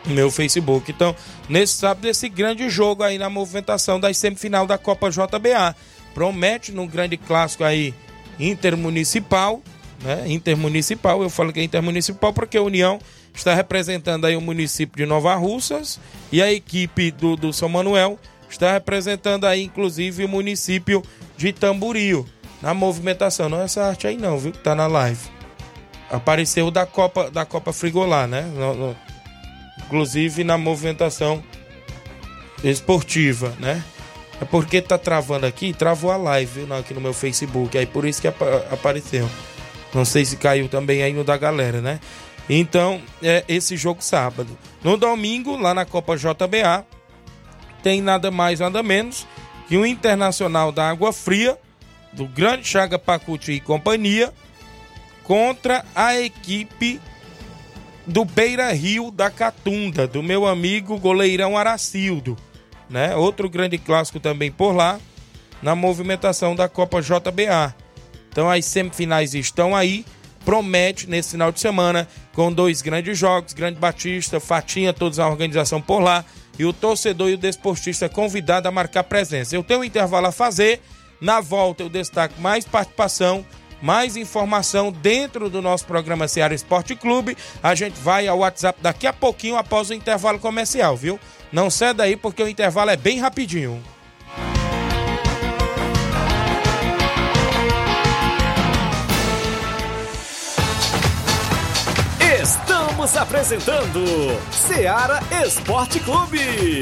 meu Facebook. Então, nesse sábado, esse grande jogo aí na movimentação da semifinal da Copa JBA. Promete num grande clássico aí intermunicipal, né? Intermunicipal, eu falo que é intermunicipal porque a União está representando aí o município de Nova Russas e a equipe do, do São Manuel está representando aí, inclusive, o município de Tamboril. Na movimentação, não é essa arte aí não, viu? Que tá na live apareceu da Copa da Copa Frigolá, né? No, no, inclusive na movimentação esportiva, né? É porque tá travando aqui, travou a live aqui no meu Facebook, aí por isso que ap apareceu. Não sei se caiu também aí no da galera, né? Então, é esse jogo sábado. No domingo, lá na Copa JBA, tem nada mais, nada menos que o Internacional da Água Fria, do Grande Chaga Pacuti e companhia, contra a equipe do Beira Rio da Catunda, do meu amigo goleirão Aracildo, né? Outro grande clássico também por lá, na movimentação da Copa JBA. Então as semifinais estão aí, promete nesse final de semana, com dois grandes jogos, Grande Batista, Fatinha, todos a organização por lá, e o torcedor e o desportista convidado a marcar presença. Eu tenho um intervalo a fazer, na volta eu destaco mais participação mais informação dentro do nosso programa Seara Esporte Clube. A gente vai ao WhatsApp daqui a pouquinho após o intervalo comercial, viu? Não ceda aí porque o intervalo é bem rapidinho. Estamos apresentando Seara Esporte Clube.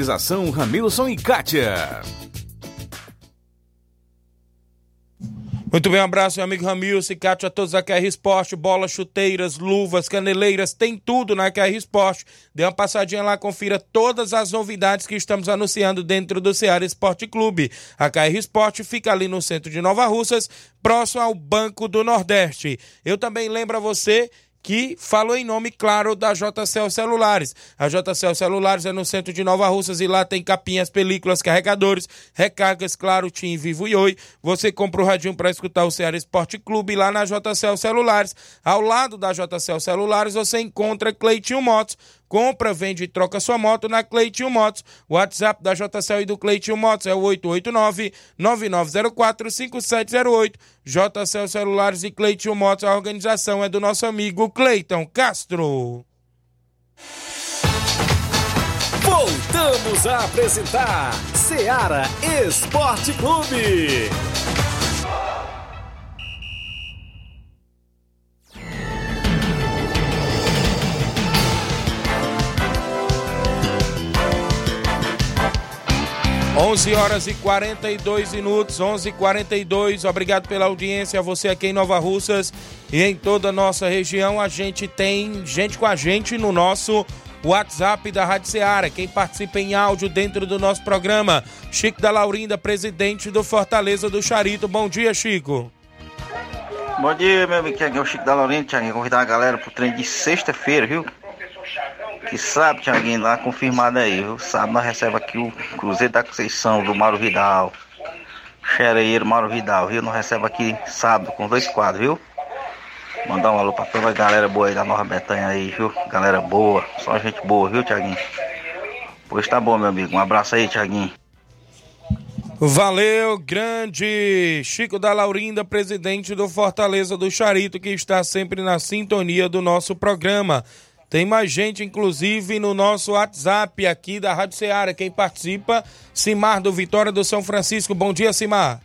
Ramilson e Kátia. Muito bem, um abraço, meu amigo Ramil, Cicate, a todos da QR Esporte, bolas, chuteiras, luvas, caneleiras, tem tudo na QR Esporte. Dê uma passadinha lá, confira todas as novidades que estamos anunciando dentro do Ceará Esporte Clube. A QR Esporte fica ali no centro de Nova Russas, próximo ao Banco do Nordeste. Eu também lembro a você que falou em nome, claro, da JCL Celulares. A JCL Celulares é no centro de Nova Russas e lá tem capinhas, películas, carregadores, recargas, claro, Tim, Vivo e Oi. Você compra o radinho para escutar o Ceará Esporte Clube lá na JCL Celulares. Ao lado da JCL Celulares você encontra Cleitinho Motos. Compra, vende e troca sua moto na Cleitinho Motos. WhatsApp da JCL e do Cleitinho Motos é o 889-9904-5708. JCL Celulares e Cleitinho Motos, a organização é do nosso amigo Cleiton Castro. Voltamos a apresentar Seara Esporte Clube. 11 horas e 42 minutos, 11 e 42 Obrigado pela audiência, a você aqui em Nova Russas e em toda a nossa região. A gente tem gente com a gente no nosso WhatsApp da Rádio Ceará. Quem participa em áudio dentro do nosso programa, Chico da Laurinda, presidente do Fortaleza do Charito. Bom dia, Chico. Bom dia, meu amigo Tiaguinho, Chico da Laurinda. Tiaguinho, convidar a galera pro treino de sexta-feira, viu? Que sabe, Tiaguinho, lá confirmado aí, viu? Sábado nós recebemos aqui o Cruzeiro da Conceição, do Mauro Vidal. Xereiro Mauro Vidal, viu? Nós recebemos aqui sábado com dois quadros, viu? Mandar um alô pra toda a galera boa aí da Nova Betanha aí, viu? Galera boa, só gente boa, viu, Tiaguinho? Pois tá bom, meu amigo. Um abraço aí, Tiaguinho. Valeu, grande Chico da Laurinda, presidente do Fortaleza do Charito, que está sempre na sintonia do nosso programa. Tem mais gente, inclusive, no nosso WhatsApp aqui da Rádio Ceará. Quem participa, Simar do Vitória do São Francisco. Bom dia, Simar.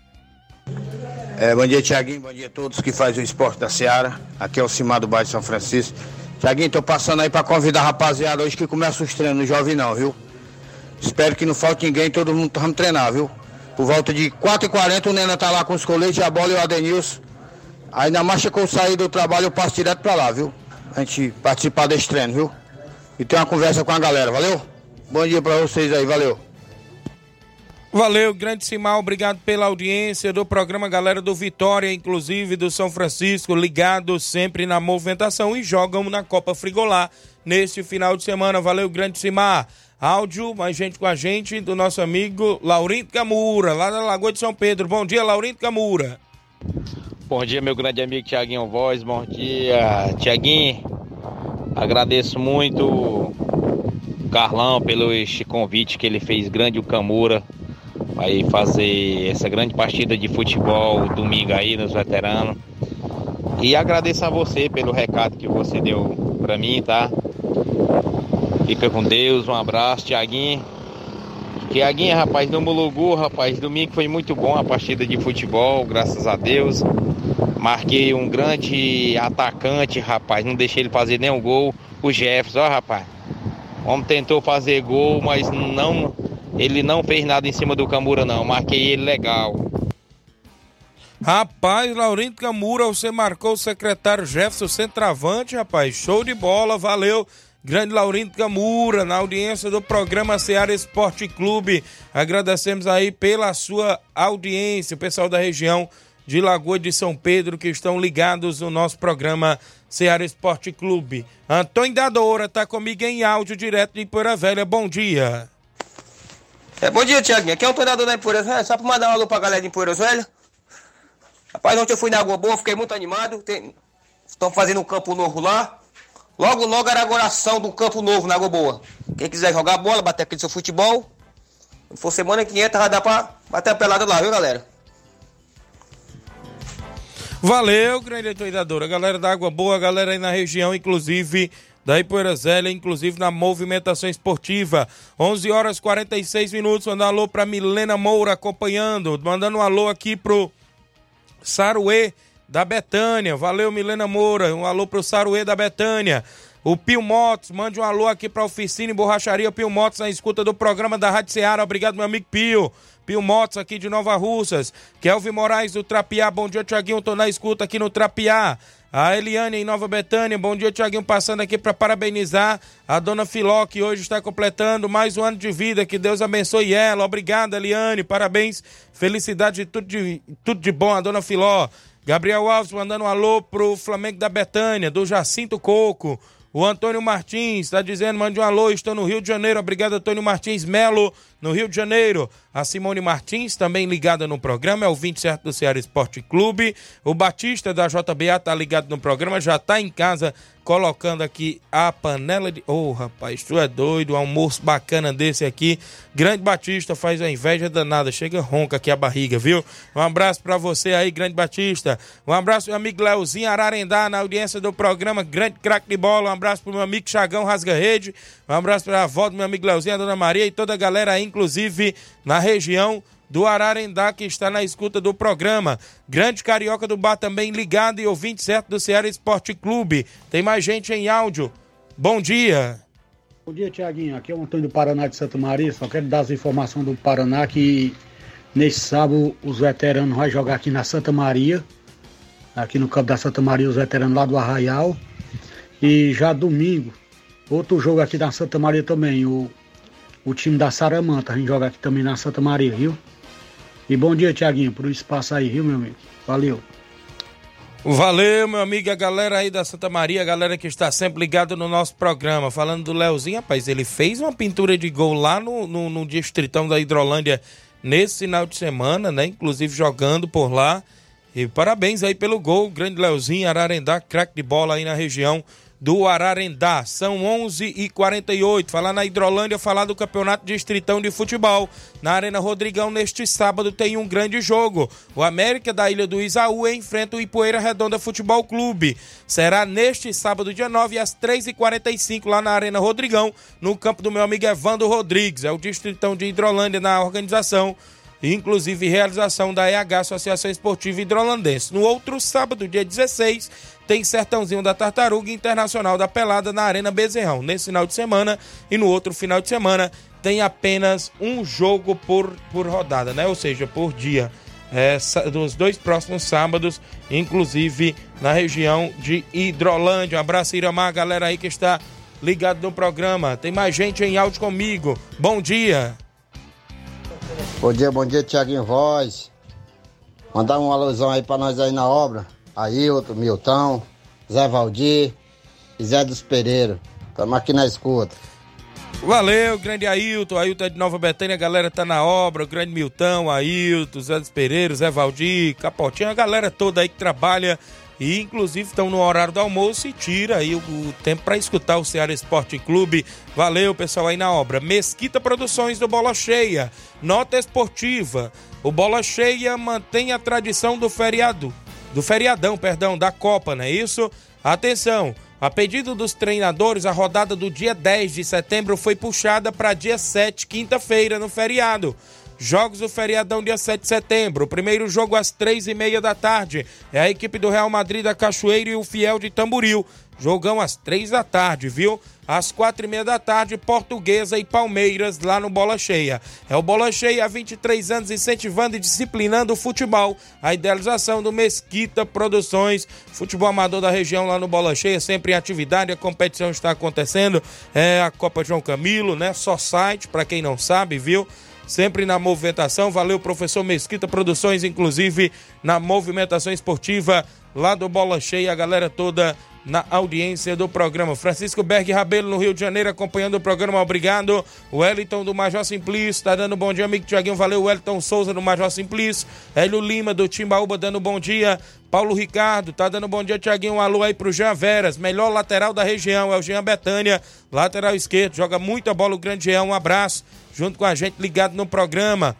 É, bom dia, Tiaguinho. Bom dia a todos que fazem o esporte da Seara. Aqui é o Simar do bairro São Francisco. Tiaguinho, tô passando aí para convidar a rapaziada hoje que começa os treinos. Não jovem não, viu? Espero que não falte ninguém, todo mundo vamos treinar, viu? Por volta de 4h40 o Nena tá lá com os coletes, a bola e o Adenilson. Aí na marcha que eu sair do trabalho eu passo direto para lá, viu? A gente participar desse treino, viu? E ter uma conversa com a galera, valeu? Bom dia para vocês aí, valeu. Valeu, grande Simão, obrigado pela audiência do programa Galera do Vitória, inclusive do São Francisco, ligado sempre na movimentação e jogam na Copa Frigolá neste final de semana. Valeu, grande Simar. Áudio, mais gente com a gente, do nosso amigo Laurindo Camura, lá da Lagoa de São Pedro. Bom dia, Laurindo Camura. Bom dia, meu grande amigo Tiaguinho Voz. Bom dia, Tiaguinho. Agradeço muito o Carlão pelo este convite que ele fez, grande o Camura, vai fazer essa grande partida de futebol domingo aí nos veteranos. E agradeço a você pelo recado que você deu para mim, tá? Fica com Deus, um abraço, Tiaguinho. Tiaguinho, rapaz, no Mulugu, rapaz, domingo foi muito bom a partida de futebol, graças a Deus. Marquei um grande atacante, rapaz. Não deixei ele fazer nenhum gol. O Jefferson, ó, rapaz. O homem tentou fazer gol, mas não. Ele não fez nada em cima do Camura, não. Marquei ele legal. Rapaz, Laurindo Camura, você marcou o secretário Jefferson centroavante, rapaz. Show de bola, valeu. Grande Laurindo Camura, na audiência do programa Seara Esporte Clube. Agradecemos aí pela sua audiência, o pessoal da região de Lagoa de São Pedro que estão ligados no nosso programa Ceará Esporte Clube. Antônio Dadora está comigo em áudio direto de Poeira Velha. Bom dia. É, bom dia, Tiaguinho. Aqui é o Antônio Dadora da Poeira Velha. Só para mandar um alô para a galera de Poeira Velha. Rapaz, ontem eu fui na Água Boa, fiquei muito animado. Tem... Estão fazendo um campo novo lá. Logo, logo a inauguração do campo novo na Água Boa. Quem quiser jogar bola, bater aquele seu futebol, Se for semana que entra, já dá pra bater a pelada lá, viu, galera? Valeu, grande atualizadora. Galera da Água Boa, galera aí na região, inclusive da Ipoeira Zélia, inclusive na movimentação esportiva. 11 horas 46 minutos. Mandando um alô pra Milena Moura acompanhando. Mandando um alô aqui pro Saruê da Betânia. Valeu, Milena Moura. Um alô pro Saruê da Betânia. O Pio Motos, mande um alô aqui pra oficina e borracharia Pio Motos na escuta do programa da Rádio Ceará. Obrigado, meu amigo Pio. Pio Motos aqui de Nova Russas. Kelvin Moraes do Trapiá. Bom dia, Tiaguinho. Tô na escuta aqui no Trapiá. A Eliane em Nova Betânia. Bom dia, Tiaguinho. Passando aqui para parabenizar a dona Filó, que hoje está completando mais um ano de vida. Que Deus abençoe ela. Obrigado, Eliane. Parabéns. Felicidade de tudo de, tudo de bom a dona Filó. Gabriel Alves mandando um alô pro Flamengo da Betânia, do Jacinto Coco. O Antônio Martins está dizendo, mande um alô, estou no Rio de Janeiro. Obrigado, Antônio Martins Melo, no Rio de Janeiro. A Simone Martins, também ligada no programa, é o 20 certo do Ceará Esporte Clube. O Batista da JBA está ligado no programa, já está em casa colocando aqui a panela de. Ô, oh, rapaz, tu é doido, um almoço bacana desse aqui. Grande Batista faz a inveja danada, chega ronca aqui a barriga, viu? Um abraço para você aí, Grande Batista. Um abraço, meu amigo Leozinho Ararendá, na audiência do programa Grande Craque de Bola. Um abraço pro meu amigo Chagão Rasga Rede. Um abraço para a avó do meu amigo Leozinho, a dona Maria e toda a galera aí, inclusive na região do Ararendá, que está na escuta do programa. Grande Carioca do Bar também ligado e ouvinte certo do Ceará Esporte Clube. Tem mais gente em áudio. Bom dia. Bom dia, Tiaguinho. Aqui é o Antônio do Paraná de Santa Maria. Só quero dar as informações do Paraná que nesse sábado os veteranos vão jogar aqui na Santa Maria. Aqui no campo da Santa Maria, os veteranos lá do Arraial. E já domingo, outro jogo aqui da Santa Maria também. O, o time da Saramanta. A gente joga aqui também na Santa Maria, viu? E bom dia, Tiaguinho, por espaço aí, viu, meu amigo? Valeu. Valeu, meu amigo, a galera aí da Santa Maria, a galera que está sempre ligado no nosso programa. Falando do Leozinho, rapaz, ele fez uma pintura de gol lá no, no, no Distritão da Hidrolândia nesse final de semana, né? Inclusive jogando por lá. E parabéns aí pelo gol, grande Leozinho, Ararendá, craque de bola aí na região do Ararendá. São 11h48. Falar na Hidrolândia, falar do Campeonato Distritão de Futebol. Na Arena Rodrigão, neste sábado, tem um grande jogo. O América da Ilha do Isaú enfrenta o Ipoeira Redonda Futebol Clube. Será neste sábado, dia 9, às 3h45, lá na Arena Rodrigão, no campo do meu amigo Evandro Rodrigues. É o Distritão de Hidrolândia na organização inclusive realização da EH Associação Esportiva Hidrolandense. No outro sábado, dia 16, tem Sertãozinho da Tartaruga Internacional da Pelada na Arena Bezerrão. Nesse final de semana e no outro final de semana tem apenas um jogo por, por rodada, né? Ou seja, por dia. É, dos dois próximos sábados, inclusive na região de Hidrolândia. Um abraço, Iramar, galera aí que está ligado no programa. Tem mais gente em áudio comigo. Bom dia. Bom dia, bom dia, Tiaguinho Voz. Mandar um alusão aí pra nós aí na obra. Ailton, Milton, Zé Valdir e Zé dos Pereira. Estamos aqui na escuta. Valeu, grande Ailton, Ailton é de Nova Betânia, a galera tá na obra, o grande Milton, Ailton, Zé dos Pereira, Zé Valdir, Capotinho, a galera toda aí que trabalha e inclusive estão no horário do almoço e tira aí o, o tempo para escutar o Ceará Esporte Clube. Valeu, pessoal aí na obra. Mesquita Produções do Bola Cheia, nota esportiva. O Bola Cheia mantém a tradição do feriado do feriadão, perdão, da Copa, não é isso? Atenção, a pedido dos treinadores, a rodada do dia 10 de setembro foi puxada para dia 7, quinta-feira, no feriado. Jogos do feriadão dia 7 de setembro. O primeiro jogo às três e meia da tarde. É a equipe do Real Madrid da Cachoeira e o Fiel de Tamburil. Jogão às três da tarde, viu? Às quatro e meia da tarde, Portuguesa e Palmeiras lá no Bola Cheia. É o Bola Cheia há 23 anos incentivando e disciplinando o futebol. A idealização do Mesquita Produções, futebol amador da região lá no Bola Cheia, sempre em atividade. A competição está acontecendo. É a Copa João Camilo, né? Só site, para quem não sabe, viu? sempre na movimentação. Valeu, professor Mesquita Produções, inclusive na movimentação esportiva lá do Bola Cheia, a galera toda na audiência do programa. Francisco Berg Rabelo, no Rio de Janeiro, acompanhando o programa. Obrigado. Wellington do Major Simplício, tá dando bom dia, amigo Tiaguinho. Valeu, Wellington Souza do Major Simplício. Hélio Lima do Timbaúba dando bom dia. Paulo Ricardo, tá dando bom dia, Tiaguinho. Um alô aí pro Jean Veras, melhor lateral da região, é o Jean Betânia, lateral esquerdo. Joga muita bola o grande Jean. Um abraço, junto com a gente ligado no programa.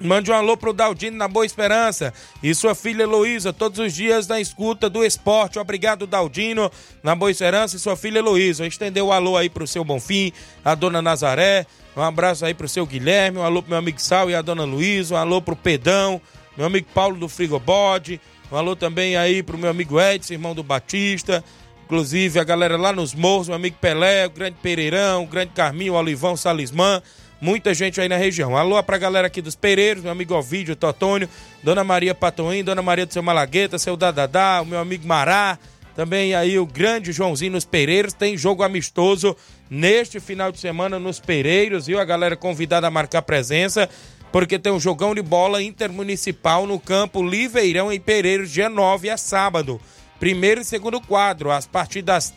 Mande um alô pro Daldino na Boa Esperança e sua filha Heloísa, todos os dias na escuta do esporte. Obrigado, Daldino, na Boa Esperança e sua filha Heloísa. Estendeu o alô aí pro seu Bonfim, a dona Nazaré. Um abraço aí pro seu Guilherme, um alô pro meu amigo Sal e a dona Luísa, um alô pro Pedão, meu amigo Paulo do Frigobode, um alô também aí pro meu amigo Edson, irmão do Batista. Inclusive a galera lá nos morros, meu amigo Pelé, o grande Pereirão, o grande Carminho, o Olivão Salismã muita gente aí na região. Alô pra galera aqui dos Pereiros, meu amigo Ovídio, Totônio, Dona Maria Patoim, Dona Maria do seu Malagueta, seu Dadadá, o meu amigo Mará, também aí o grande Joãozinho nos Pereiros, tem jogo amistoso neste final de semana nos Pereiros, viu? A galera convidada a marcar presença, porque tem um jogão de bola intermunicipal no campo Liveirão em Pereiros, dia 9 é sábado. Primeiro e segundo quadro, as partidas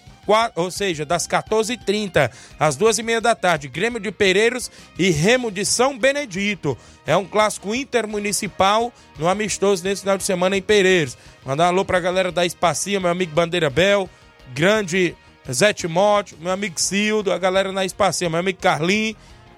ou seja, das 14h30 às 2h30 da tarde, Grêmio de Pereiros e Remo de São Benedito. É um clássico intermunicipal no amistoso nesse final de semana em Pereiros. Mandar um alô pra galera da Espacia, meu amigo Bandeira Bel, grande Zé Timóteo, meu amigo Cildo, a galera na Espacia, meu amigo Carlinhos,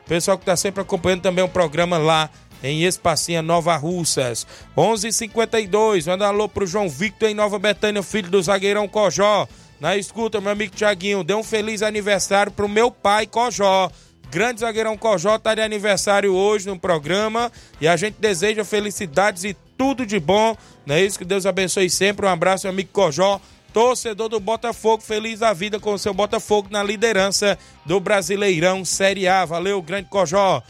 pessoal que tá sempre acompanhando também o programa lá em Espacinha Nova Russas. 11:52. Manda um alô pro João Victor em Nova Betânia, filho do zagueirão Cojó. Na escuta, meu amigo Tiaguinho, dê um feliz aniversário pro meu pai Cojó. Grande zagueirão Cojó tá de aniversário hoje no programa e a gente deseja felicidades e tudo de bom. Não é isso? Que Deus abençoe sempre. Um abraço, meu amigo Cojó, torcedor do Botafogo, feliz da vida com o seu Botafogo na liderança do Brasileirão Série A. Valeu, grande Cojó.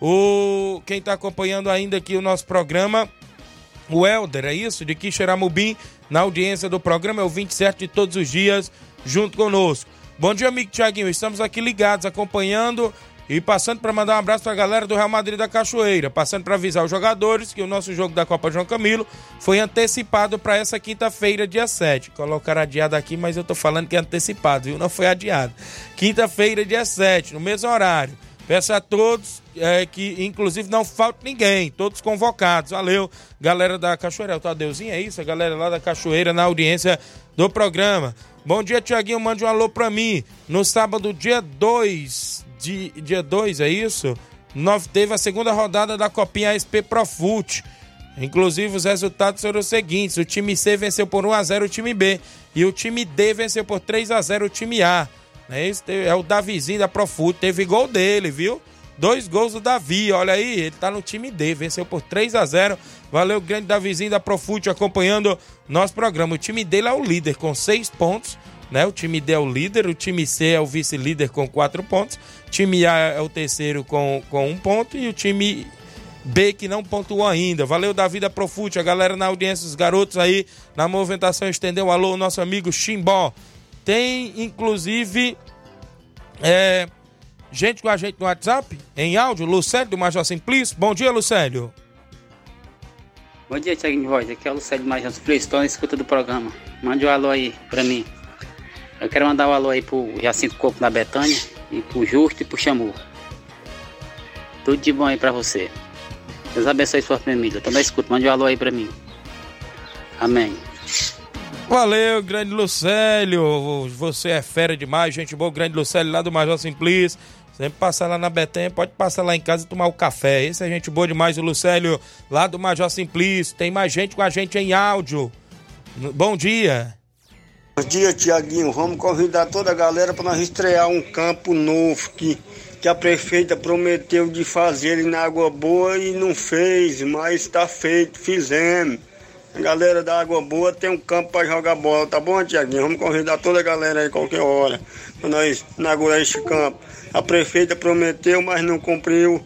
O quem tá acompanhando ainda aqui o nosso programa, o Helder, é isso? De Quixeramobim, na audiência do programa, é o 27 de todos os dias, junto conosco. Bom dia, amigo Tiaguinho. Estamos aqui ligados, acompanhando e passando para mandar um abraço para a galera do Real Madrid da Cachoeira. Passando para avisar os jogadores que o nosso jogo da Copa João Camilo foi antecipado para essa quinta-feira, dia 7. Colocaram adiado aqui, mas eu tô falando que é antecipado, viu? Não foi adiado. Quinta-feira, dia 7, no mesmo horário. Peço a todos é, que, inclusive, não falte ninguém, todos convocados. Valeu, galera da Cachoeira. É o Tadeuzinho, é isso? A galera lá da Cachoeira na audiência do programa. Bom dia, Tiaguinho. Mande um alô pra mim. No sábado, dia 2, de, dia 2, é isso? Nove, teve a segunda rodada da Copinha SP Profute. Inclusive, os resultados foram os seguintes: o time C venceu por 1x0 o time B. E o time D venceu por 3x0 o time A. É, esse é o Davizinho da Profute. Teve gol dele, viu? Dois gols do Davi, olha aí, ele tá no time D, venceu por 3 a 0 Valeu, grande Davizinho da Profute acompanhando nosso programa. O time dele é o líder com seis pontos, né? O time D é o líder, o time C é o vice-líder com quatro pontos, o time A é o terceiro com, com um ponto e o time B que não pontuou ainda. Valeu, Davi da Profute, a galera na audiência, os garotos aí na movimentação estendeu. Alô, nosso amigo Chimbó. Tem, inclusive, é, gente com a gente no WhatsApp, em áudio, Lucélio do Major Simplício. Bom dia, Lucélio. Bom dia, Thiago de Voz. Aqui é o Lucélio do Major Simplício. Estou na escuta do programa. Mande um alô aí pra mim. Eu quero mandar um alô aí pro Jacinto Coco da Betânia, e pro Justo e pro Xamu. Tudo de bom aí pra você. Deus abençoe sua família. Na escuta. Mande um alô aí pra mim. Amém. Valeu, grande Lucélio. Você é fera demais, gente boa. Grande Lucélio lá do Major Simplício. Sempre passar lá na Betanha, pode passar lá em casa e tomar o café. Esse é gente boa demais, o Lucélio lá do Major Simplício. Tem mais gente com a gente em áudio. Bom dia. Bom dia, Tiaguinho. Vamos convidar toda a galera para nós estrear um campo novo que, que a prefeita prometeu de fazer na Água Boa e não fez, mas está feito, fizemos. Galera da Água Boa tem um campo para jogar bola, tá bom, Tiaguinho? Vamos convidar toda a galera aí qualquer hora para nós inaugurar este campo. A prefeita prometeu, mas não cumpriu.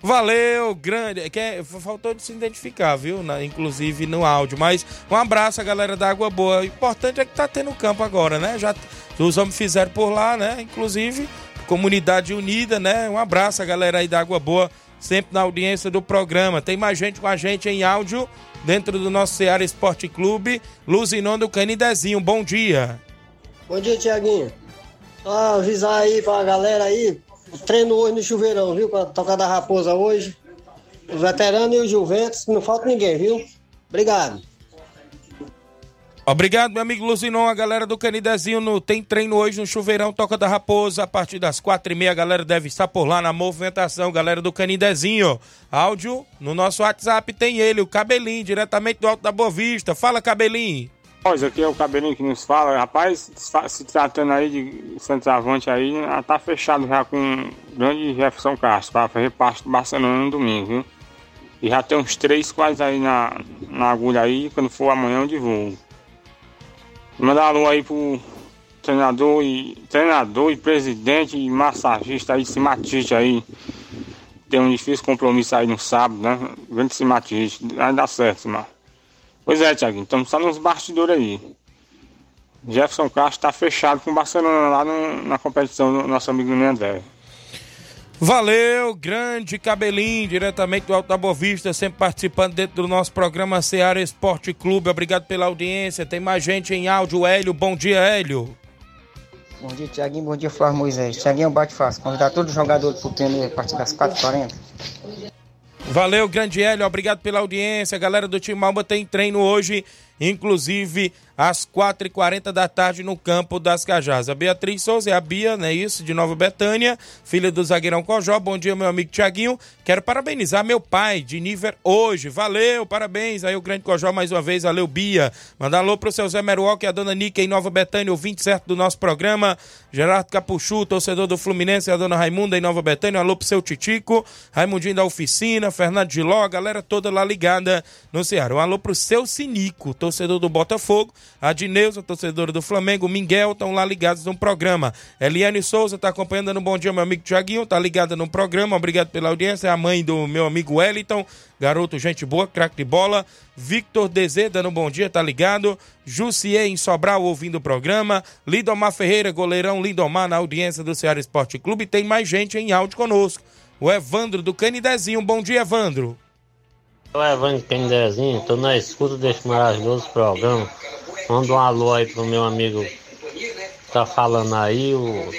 Valeu, grande. Que é, faltou de se identificar, viu? Na, inclusive no áudio. Mas um abraço a galera da Água Boa. O importante é que tá tendo campo agora, né? Já os homens fizeram por lá, né? Inclusive, comunidade unida, né? Um abraço a galera aí da Água Boa sempre na audiência do programa. Tem mais gente com a gente em áudio dentro do nosso Ceará Esporte Clube. Luzinon do Canidezinho, bom dia. Bom dia, Tiaguinho. Só avisar aí pra galera aí, treino hoje no chuveirão, viu? Pra tocar da Raposa hoje. Os veteranos e os Juventus, não falta ninguém, viu? Obrigado. Obrigado, meu amigo Luzinon, a galera do Canidezinho no, tem treino hoje no Chuveirão Toca da Raposa, a partir das quatro e meia, a galera deve estar por lá na movimentação, galera do Canidezinho. Áudio no nosso WhatsApp tem ele, o Cabelinho, diretamente do Alto da Boa Vista. Fala, Cabelinho. Pois aqui é o Cabelinho que nos fala, rapaz, se tratando aí de centroavante aí, já tá fechado já com o grande Jefferson Castro, para fazer parte do Barcelona no domingo, viu? E já tem uns três quase aí na, na agulha aí, quando for amanhã eu divulgo. Mandar alô aí pro treinador e treinador e presidente e massagista aí, Simatite aí. Tem um difícil compromisso aí no sábado, né? Grande Simatite, vai dar certo, mano. Pois é, Thiago, estamos só nos bastidores aí. Jefferson Castro tá fechado com o Barcelona lá no, na competição do nosso amigo André. Valeu, grande cabelinho, diretamente do Alto da Boa Vista, sempre participando dentro do nosso programa Seara Esporte Clube. Obrigado pela audiência. Tem mais gente em áudio, Hélio. Bom dia, Hélio. Bom dia, Tiaguinho. Bom dia, Flávio Moisés. Tiaguinho bate fácil. Convidar todos os jogadores pro treino a partir das 4h40. Valeu, grande Hélio. Obrigado pela audiência. A galera do time Malba tem treino hoje, inclusive às 4h40 da tarde no campo das Cajás. A Beatriz Souza é a Bia, não é isso? De Nova Betânia, filha do zagueirão Cojó. Bom dia, meu amigo Tiaguinho. Quero parabenizar meu pai de nível hoje. Valeu, parabéns. Aí o grande Cojó mais uma vez. Valeu, Bia. Mandar alô pro seu Zé Meruoc e a dona Nica em Nova Betânia, ouvinte certo do nosso programa. Gerardo Capuchu, torcedor do Fluminense, a dona Raimunda em Nova Betânia. Alô pro seu Titico, Raimundinho da Oficina, Fernando Giló, a galera toda lá ligada no Ceará. Um alô pro seu Sinico, torcedor do Botafogo a Dineuza, torcedora do Flamengo, Miguel, estão lá ligados no programa. Eliane Souza está acompanhando no Bom Dia, meu amigo Tiaguinho, está ligada no programa, obrigado pela audiência. A mãe do meu amigo Wellington, garoto, gente boa, craque de bola. Victor Dezê, dando um bom dia, tá ligado. Jussier em Sobral, ouvindo o programa. Lindomar Ferreira, goleirão Lindomar, na audiência do Ceará Esporte Clube. Tem mais gente em áudio conosco. O Evandro do Canidezinho. Bom dia, Evandro. Eu, Evandro Canidezinho, tô na escuta desse maravilhoso programa. Manda um alô aí pro meu amigo tá falando aí, o...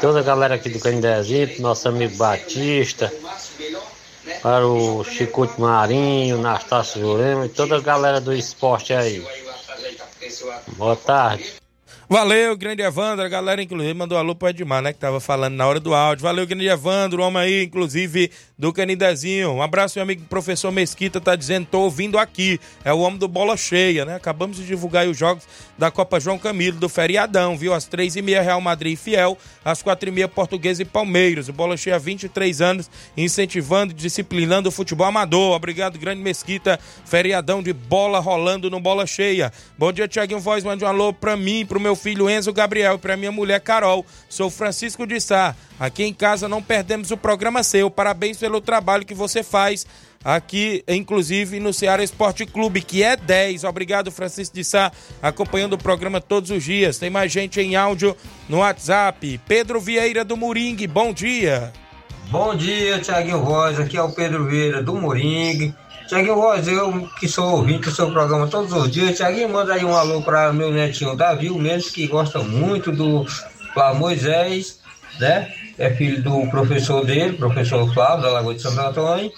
toda a galera aqui do Candezinho, nosso amigo Batista, para o Chicote Marinho, Nastácio Jurema e toda a galera do esporte aí. Boa tarde. Valeu, grande Evandro. A galera, inclusive, mandou alô pro Edmar, né? Que tava falando na hora do áudio. Valeu, grande Evandro, o homem aí, inclusive, do Canidezinho. Um abraço, meu amigo professor Mesquita, tá dizendo, tô ouvindo aqui. É o homem do Bola Cheia, né? Acabamos de divulgar os jogos da Copa João Camilo, do feriadão, viu? Às três e meia, Real Madrid e Fiel. Às quatro e meia, Português e Palmeiras. O Bola Cheia há 23 anos, incentivando disciplinando o futebol amador. Obrigado, grande Mesquita. Feriadão de bola rolando no Bola Cheia. Bom dia, Tiaguinho Voz. Mande um alô pra mim, pro meu filho Enzo Gabriel e para minha mulher Carol. Sou Francisco de Sá. Aqui em casa não perdemos o programa seu. Parabéns pelo trabalho que você faz aqui, inclusive no Ceará Esporte Clube, que é 10. Obrigado, Francisco de Sá, acompanhando o programa todos os dias. Tem mais gente em áudio no WhatsApp. Pedro Vieira do Moringue, bom dia. Bom dia, Tiaguinho Voz. Aqui é o Pedro Vieira do Moringue. Tiaguinho Voz, eu que sou ouvinte do seu programa todos os dias. Tiaguinho, manda aí um alô para meu netinho Davi, o mesmo que gosta muito do Moisés, né? É filho do professor dele, professor Flávio, da Lagoa de Santo Antônio.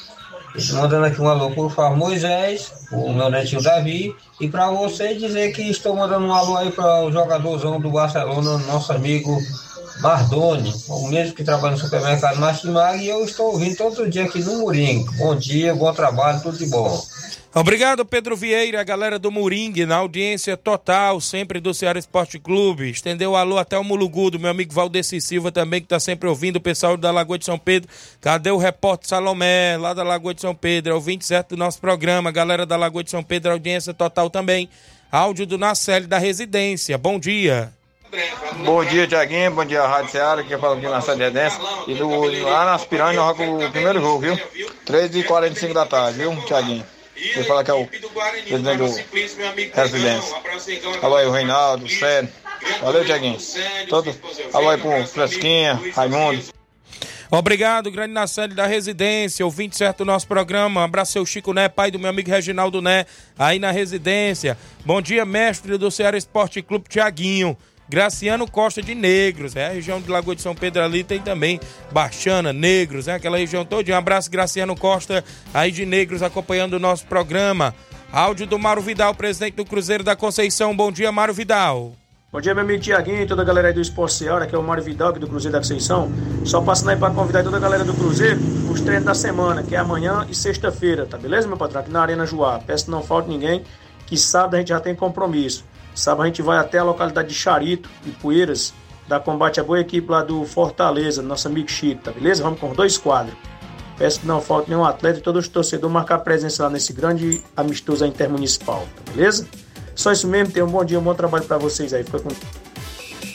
Mandando aqui um alô para o Moisés, o meu netinho Davi, e para você dizer que estou mandando um alô aí para o jogadorzão do Barcelona, nosso amigo Mardoni, o mesmo que trabalha no supermercado Martimag, e eu estou ouvindo todo dia aqui no Murinho. Bom dia, bom trabalho, tudo de bom. Obrigado, Pedro Vieira, a galera do Moringue, na audiência total, sempre do Ceará Esporte Clube. Estendeu alô até o Mulugudo, meu amigo Valdeci Silva também, que está sempre ouvindo, o pessoal da Lagoa de São Pedro. Cadê o repórter Salomé, lá da Lagoa de São Pedro? É o 27 do nosso programa, galera da Lagoa de São Pedro, audiência total também. Áudio do Nacelle da Residência. Bom dia. Bom dia, Tiaguinho. Bom dia, Rádio Ceará, que fala aqui na Residência. E do, lá nas Piranhas, o primeiro jogo, viu? 3h45 da tarde, viu, Tiaguinho? Ele fala que é o presidente do Residência. Alô aí, o Reinaldo, o Sérgio. Valeu, Tiaguinho. Todo... Alô aí pro Fresquinha, Raimundo. Obrigado, grande Nacelli da residência, ouvinte certo do nosso programa. Abraço seu Chico Né, pai do meu amigo Reginaldo Né, aí na residência. Bom dia, mestre do Ceará Esporte Clube Tiaguinho. Graciano Costa de Negros, é a região de Lagoa de São Pedro ali tem também Baixana, Negros, é aquela região toda. Um abraço, Graciano Costa, aí de Negros, acompanhando o nosso programa. Áudio do Mário Vidal, presidente do Cruzeiro da Conceição. Bom dia, Mário Vidal. Bom dia, meu amigo Tiaguinho e toda a galera aí do Esporte Seara, que é o Mário Vidal aqui do Cruzeiro da Conceição. Só passando aí para convidar toda a galera do Cruzeiro os treinos da semana, que é amanhã e sexta-feira, tá beleza, meu patrão? Aqui na Arena Joá. Peço que não falte ninguém, que sábado a gente já tem compromisso. Sábado a gente vai até a localidade de Charito e Poeiras, da combate a boa equipe lá do Fortaleza, nosso amigo Chico, tá beleza? Vamos com dois quadros. Peço que não falte nenhum atleta e todos os torcedores marcar presença lá nesse grande amistoso intermunicipal, tá beleza? Só isso mesmo, tenham um bom dia, um bom trabalho para vocês aí. Fica com...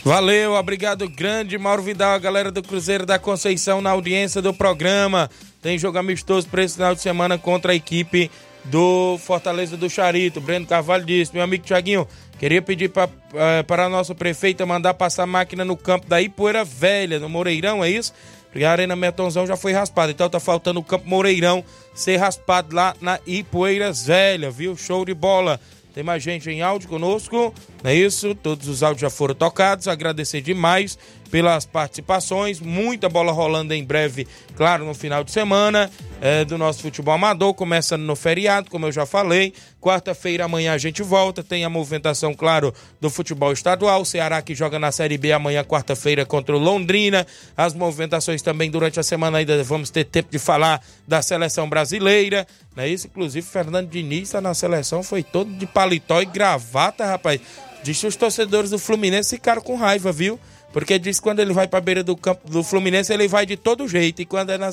Valeu, obrigado, grande Mauro Vidal, a galera do Cruzeiro da Conceição na audiência do programa. Tem jogo amistoso para esse final de semana contra a equipe do Fortaleza do Charito. Breno Carvalho disse: Meu amigo Tiaguinho, queria pedir uh, para a nossa prefeita mandar passar máquina no campo da Ipoeira Velha, no Moreirão, é isso? Porque a Arena Metonzão já foi raspada, então tá faltando o campo Moreirão ser raspado lá na Ipoeiras Velha, viu? Show de bola. Tem mais gente em áudio conosco, não é isso? Todos os áudios já foram tocados. Agradecer demais pelas participações. Muita bola rolando em breve, claro, no final de semana é, do nosso futebol amador. Começando no feriado, como eu já falei. Quarta-feira, amanhã a gente volta. Tem a movimentação, claro, do futebol estadual. O Ceará que joga na Série B amanhã, quarta-feira, contra o Londrina. As movimentações também durante a semana ainda vamos ter tempo de falar da seleção brasileira. É isso? Inclusive, Fernando Diniz está na seleção, foi todo de paletó e gravata, rapaz. Diz que os torcedores do Fluminense ficaram com raiva, viu? Porque diz que quando ele vai para a beira do campo do Fluminense, ele vai de todo jeito. E quando é na,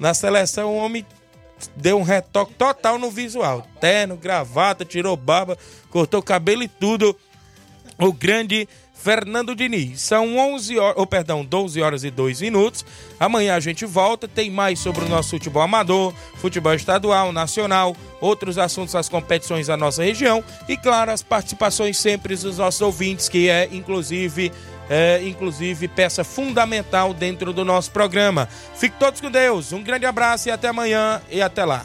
na seleção, o homem deu um retoque total no visual. Terno, gravata, tirou barba, cortou cabelo e tudo. O grande Fernando Diniz. São 11 horas, ou perdão, 12 horas e 2 minutos. Amanhã a gente volta, tem mais sobre o nosso futebol amador, futebol estadual, nacional, outros assuntos das competições da nossa região e claro, as participações sempre dos nossos ouvintes, que é inclusive é, inclusive peça fundamental dentro do nosso programa. Fique todos com Deus. Um grande abraço e até amanhã e até lá.